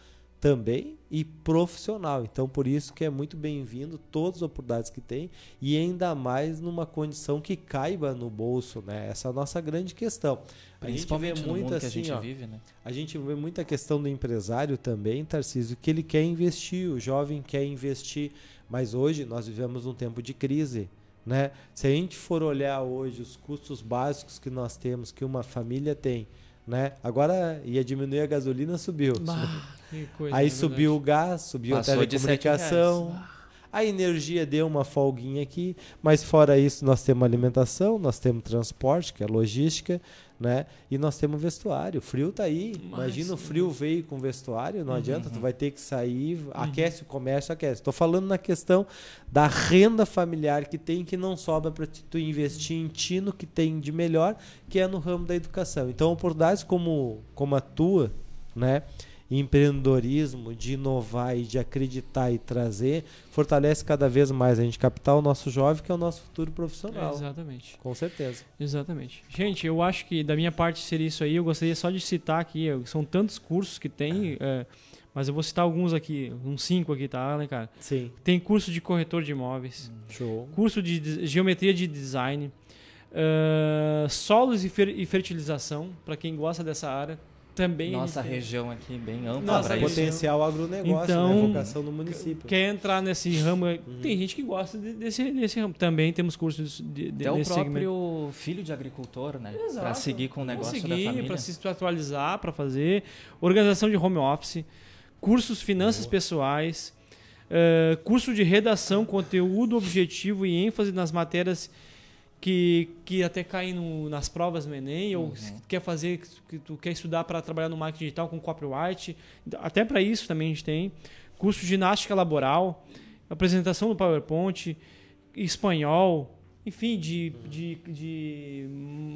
também e profissional. Então, por isso que é muito bem-vindo todas as oportunidades que tem e ainda mais numa condição que caiba no bolso, né? Essa é a nossa grande questão. Principalmente a gente vê muito assim, a gente ó, vive, né? A gente vê muita questão do empresário também, Tarcísio, que ele quer investir, o jovem quer investir, mas hoje nós vivemos um tempo de crise. Né? Se a gente for olhar hoje os custos básicos que nós temos, que uma família tem, né? Agora ia diminuir a gasolina, subiu. Bah, coisa, Aí subiu o gás, subiu Passou a telecomunicação. A energia deu uma folguinha aqui, mas fora isso nós temos alimentação, nós temos transporte, que é logística, né? E nós temos vestuário. O frio tá aí. Mas, Imagina o frio veio com vestuário, não uhum. adianta, tu vai ter que sair, uhum. aquece o comércio, aquece. Estou falando na questão da renda familiar que tem que não sobra para tu investir em ti no que tem de melhor, que é no ramo da educação. Então, oportunidades como como a tua, né? Empreendedorismo, de inovar e de acreditar e trazer, fortalece cada vez mais a gente captar o nosso jovem, que é o nosso futuro profissional. É, exatamente. Com certeza. Exatamente. Gente, eu acho que da minha parte seria isso aí. Eu gostaria só de citar aqui, são tantos cursos que tem. É, mas eu vou citar alguns aqui, uns cinco aqui, tá, né, cara? Sim. Tem curso de corretor de imóveis. Show. Curso de geometria de design. Uh, solos e, fer e fertilização, para quem gosta dessa área também nossa região aqui bem ampla nossa potencial agronegócio né? então, né? vocação do município quer entrar nesse ramo uhum. tem gente que gosta desse, desse ramo também temos cursos de, de, Até o próprio segmento. filho de agricultor né para seguir com o negócio seguir, da família para se atualizar para fazer organização de home office cursos finanças Boa. pessoais uh, curso de redação conteúdo objetivo e ênfase nas matérias que, que até cai no, nas provas no Enem, uhum. ou quer fazer, que tu quer estudar para trabalhar no marketing digital com copyright. Até para isso também a gente tem. Curso de ginástica laboral, apresentação do PowerPoint, espanhol, enfim, de, de, de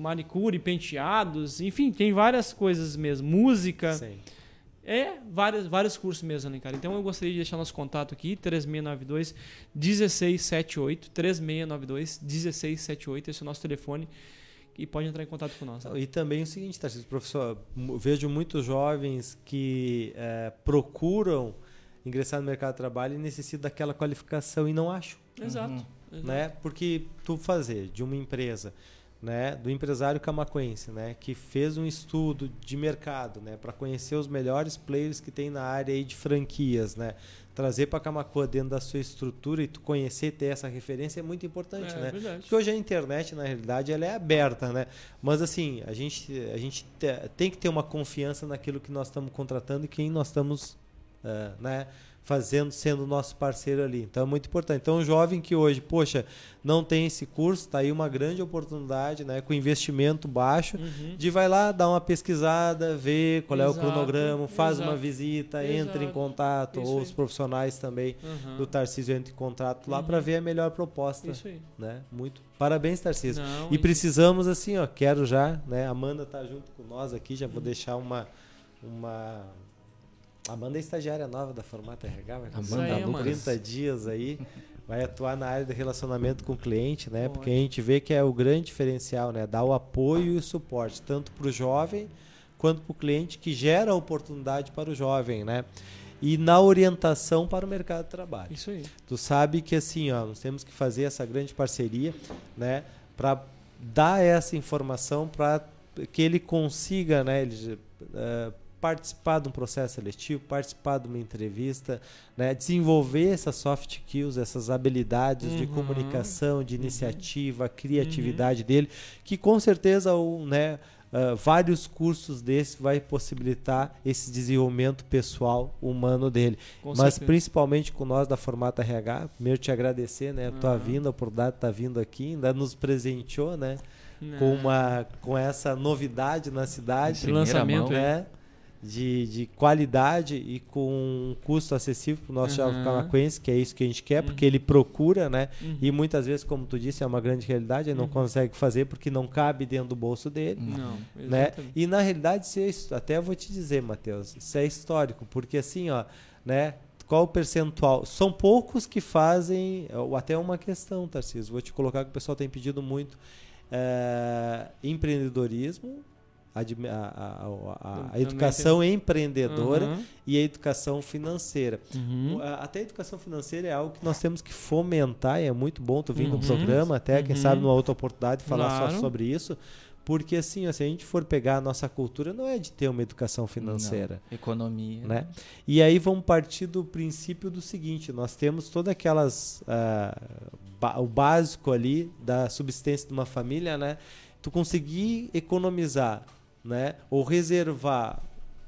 manicure, penteados, enfim, tem várias coisas mesmo. Música. Sim. É, vários, vários cursos mesmo, né, cara? Então eu gostaria de deixar nosso contato aqui, 3692 1678, 3692 1678, esse é o nosso telefone e pode entrar em contato com nós. Né? E também o seguinte, Tarcísio, professor, vejo muitos jovens que é, procuram ingressar no mercado de trabalho e necessitam daquela qualificação e não acham. Exato. Uhum. Né? Porque tu fazer de uma empresa né, do empresário camacuense, né, que fez um estudo de mercado, né, para conhecer os melhores players que tem na área aí de franquias, né, trazer para Camacuã dentro da sua estrutura e tu conhecer ter essa referência é muito importante, é, né? Verdade. Porque hoje a internet na realidade ela é aberta, né? Mas assim a gente a gente tem que ter uma confiança naquilo que nós estamos contratando e quem nós estamos, uh, né? Fazendo, sendo nosso parceiro ali. Então é muito importante. Então, um jovem que hoje, poxa, não tem esse curso, está aí uma grande oportunidade, né, com investimento baixo, uhum. de vai lá, dar uma pesquisada, ver qual Exato. é o cronograma, faz Exato. uma visita, Exato. entra em contato, Isso ou aí. os profissionais também uhum. do Tarcísio entram em contato lá uhum. para ver a melhor proposta. Isso aí. Né? Muito. Parabéns, Tarcísio. Não, e precisamos, assim, ó, quero já, né? Amanda tá junto com nós aqui, já vou deixar uma. uma Amanda é estagiária nova da Formata RH, vai Amanda, aí, 30 dias aí. vai atuar na área de relacionamento com o cliente, né? Porque a gente vê que é o grande diferencial, né? Dar o apoio e o suporte, tanto para o jovem quanto para o cliente, que gera oportunidade para o jovem, né? E na orientação para o mercado de trabalho. Isso aí. Tu sabe que assim, ó, nós temos que fazer essa grande parceria, né? Para dar essa informação para que ele consiga, né? Ele, uh, participar de um processo seletivo, participar de uma entrevista, né? desenvolver essas soft skills, essas habilidades uhum. de comunicação, de uhum. iniciativa, uhum. criatividade uhum. dele, que com certeza o, né, uh, vários cursos desses vai possibilitar esse desenvolvimento pessoal humano dele. Com Mas certeza. principalmente com nós da Formata RH, primeiro te agradecer, né? Tua uhum. vinda, por dar tá vindo aqui, ainda nos presenteou, né? com uma com essa novidade na cidade, lançamento, né? De, de qualidade e com um custo acessível para o nosso uhum. jovem que é isso que a gente quer, uhum. porque ele procura, né? Uhum. E muitas vezes, como tu disse, é uma grande realidade, ele não uhum. consegue fazer porque não cabe dentro do bolso dele. Não, né? E na realidade, isso é, até vou te dizer, Matheus, isso é histórico, porque assim, ó, né? Qual o percentual? São poucos que fazem, ou até uma questão, Tarcísio, vou te colocar que o pessoal tem pedido muito. É, empreendedorismo, a, a, a educação empreendedora uhum. e a educação financeira. Uhum. Até a educação financeira é algo que nós temos que fomentar, e é muito bom tu vir uhum. no programa, até, quem sabe, numa outra oportunidade, falar claro. só sobre isso. Porque assim, se a gente for pegar a nossa cultura, não é de ter uma educação financeira. Não. Economia. Né? E aí vamos partir do princípio do seguinte: nós temos todas aquelas. Uh, o básico ali da subsistência de uma família, né? Tu conseguir economizar né? ou reservar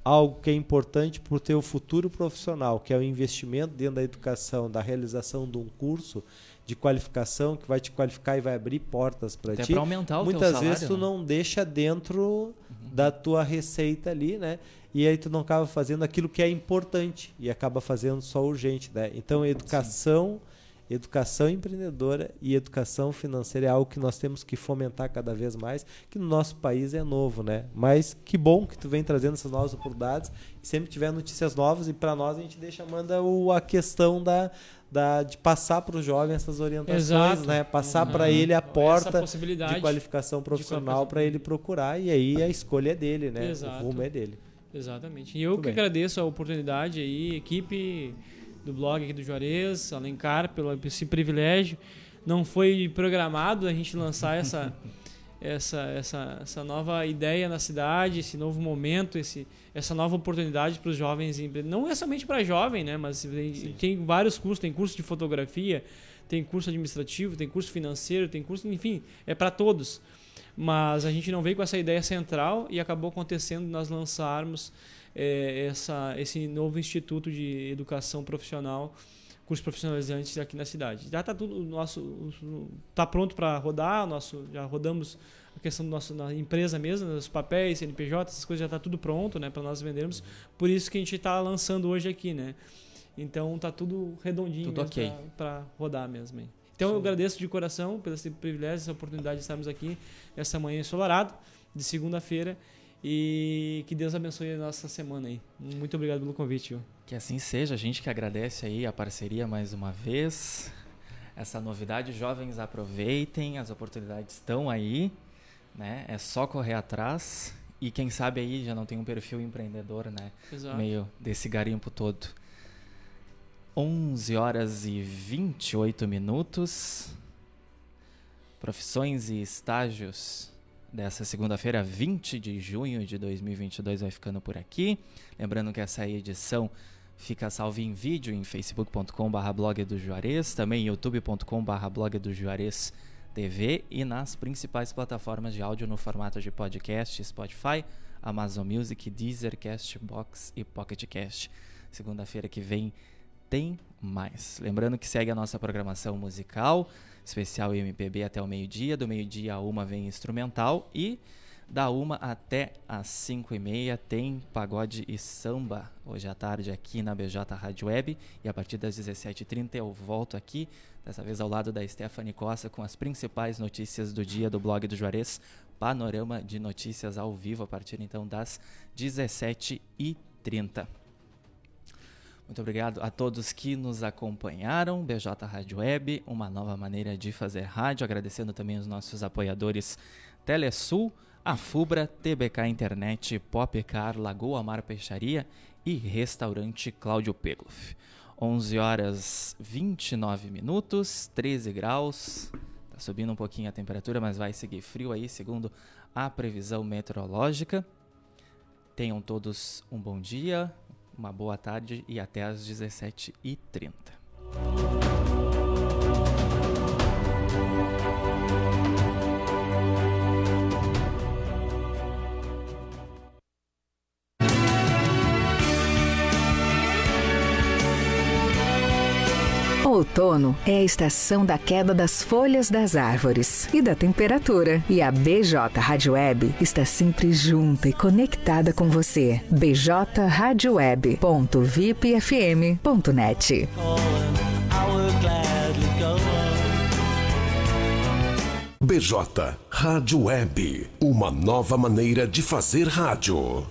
algo que é importante para o teu futuro profissional, que é o investimento dentro da educação, da realização de um curso de qualificação que vai te qualificar e vai abrir portas para ti. Para aumentar o Muitas vezes tu né? não deixa dentro uhum. da tua receita ali, né? E aí tu não acaba fazendo aquilo que é importante e acaba fazendo só urgente, né? Então, educação Sim educação empreendedora e educação financeira é algo que nós temos que fomentar cada vez mais, que no nosso país é novo, né? Mas que bom que tu vem trazendo essas novas oportunidades e sempre tiver notícias novas e para nós a gente deixa manda o, a questão da, da de passar para o jovem essas orientações, Exato. né? Passar uhum. para ele a porta de qualificação profissional para ele procurar e aí a escolha é dele, né? Exato. O rumo é dele. Exatamente. E eu Muito que bem. agradeço a oportunidade aí, equipe do blog aqui do Juarez, Alencar, pelo esse privilégio. Não foi programado a gente lançar essa, essa, essa, essa nova ideia na cidade, esse novo momento, esse, essa nova oportunidade para os jovens. Não é somente para jovem, né? mas tem, tem, vários cursos, tem curso de fotografia, tem curso administrativo, tem curso financeiro, tem curso, enfim, é para todos. Mas a gente não veio com essa ideia central e acabou acontecendo nós lançarmos é, essa, esse novo instituto de educação profissional, cursos profissionalizantes aqui na cidade. Já está tudo nosso está pronto para rodar, nosso já rodamos a questão do nosso na empresa mesmo, os papéis, CNPJ, essas coisas já está tudo pronto, né, para nós vendermos. Por isso que a gente está lançando hoje aqui, né? Então tá tudo redondinho tudo okay. para rodar mesmo. Hein? Então Sim. eu agradeço de coração pelo esse privilégio, essa oportunidade de estarmos aqui essa manhã ensolarado de segunda-feira e que Deus abençoe a nossa semana aí. Muito obrigado pelo convite. Viu? Que assim seja. A gente que agradece aí a parceria mais uma vez. Essa novidade, jovens aproveitem, as oportunidades estão aí, né? É só correr atrás e quem sabe aí já não tem um perfil empreendedor, né? Exato. Meio desse garimpo todo. 11 horas e 28 minutos. Profissões e estágios dessa segunda-feira, 20 de junho de 2022, vai ficando por aqui. Lembrando que essa edição fica salva em vídeo em facebook.com.br blog do Juarez, também youtube.com.br blog do Juarez TV e nas principais plataformas de áudio no formato de podcast, Spotify, Amazon Music, Deezer, Castbox e Pocket Cast. Segunda-feira que vem tem mais. Lembrando que segue a nossa programação musical especial MPB até o meio-dia. Do meio-dia a uma vem instrumental e da uma até as cinco e meia tem pagode e samba hoje à tarde aqui na BJ Rádio Web e a partir das 17h30 eu volto aqui, dessa vez ao lado da Stephanie Costa com as principais notícias do dia do blog do Juarez, panorama de notícias ao vivo a partir então das 17h30. Muito obrigado a todos que nos acompanharam. BJ Rádio Web, uma nova maneira de fazer rádio. Agradecendo também os nossos apoiadores Telesul, Afubra, TBK Internet, Popcar, Lagoa Mar Peixaria e Restaurante Cláudio Pegloff. 11 horas 29 minutos, 13 graus. Tá subindo um pouquinho a temperatura, mas vai seguir frio aí, segundo a previsão meteorológica. Tenham todos um bom dia, uma boa tarde e até às 17h30. Outono é a estação da queda das folhas das árvores e da temperatura. E a BJ Rádio Web está sempre junta e conectada com você. bjradioweb.vipfm.net BJ Rádio Web, uma nova maneira de fazer rádio.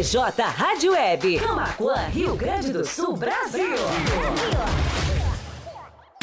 BJ Rádio Web, Camacuã, Rio Grande do Sul, Brasil. Brasil.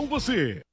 com você.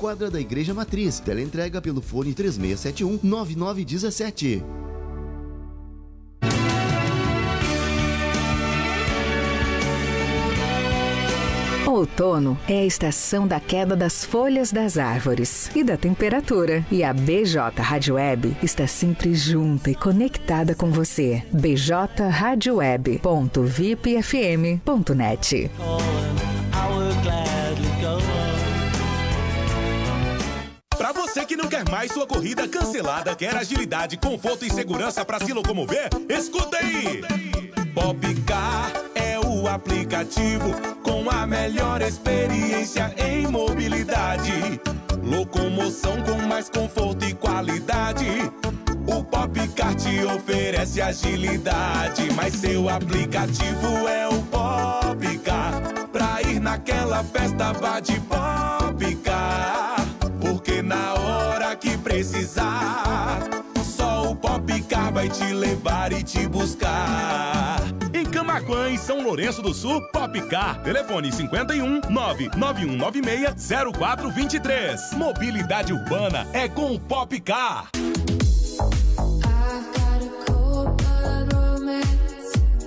quadra da Igreja Matriz. Teleentrega pelo fone 3671 9917. Outono é a estação da queda das folhas das árvores e da temperatura. E a BJ Rádio Web está sempre junta e conectada com você. bjradioweb.vipfm.net. você que não quer mais sua corrida cancelada, quer agilidade, conforto e segurança para se locomover, escuta aí! Popcar é o aplicativo com a melhor experiência em mobilidade. Locomoção com mais conforto e qualidade. O Popcar te oferece agilidade, mas seu aplicativo é o Popcar. Pra ir naquela festa, vá de Popcar precisar. Só o Popcar vai te levar e te buscar. Em Camaquã e São Lourenço do Sul, Popcar. Telefone 51 99196 0423. Mobilidade urbana é com o Popcar.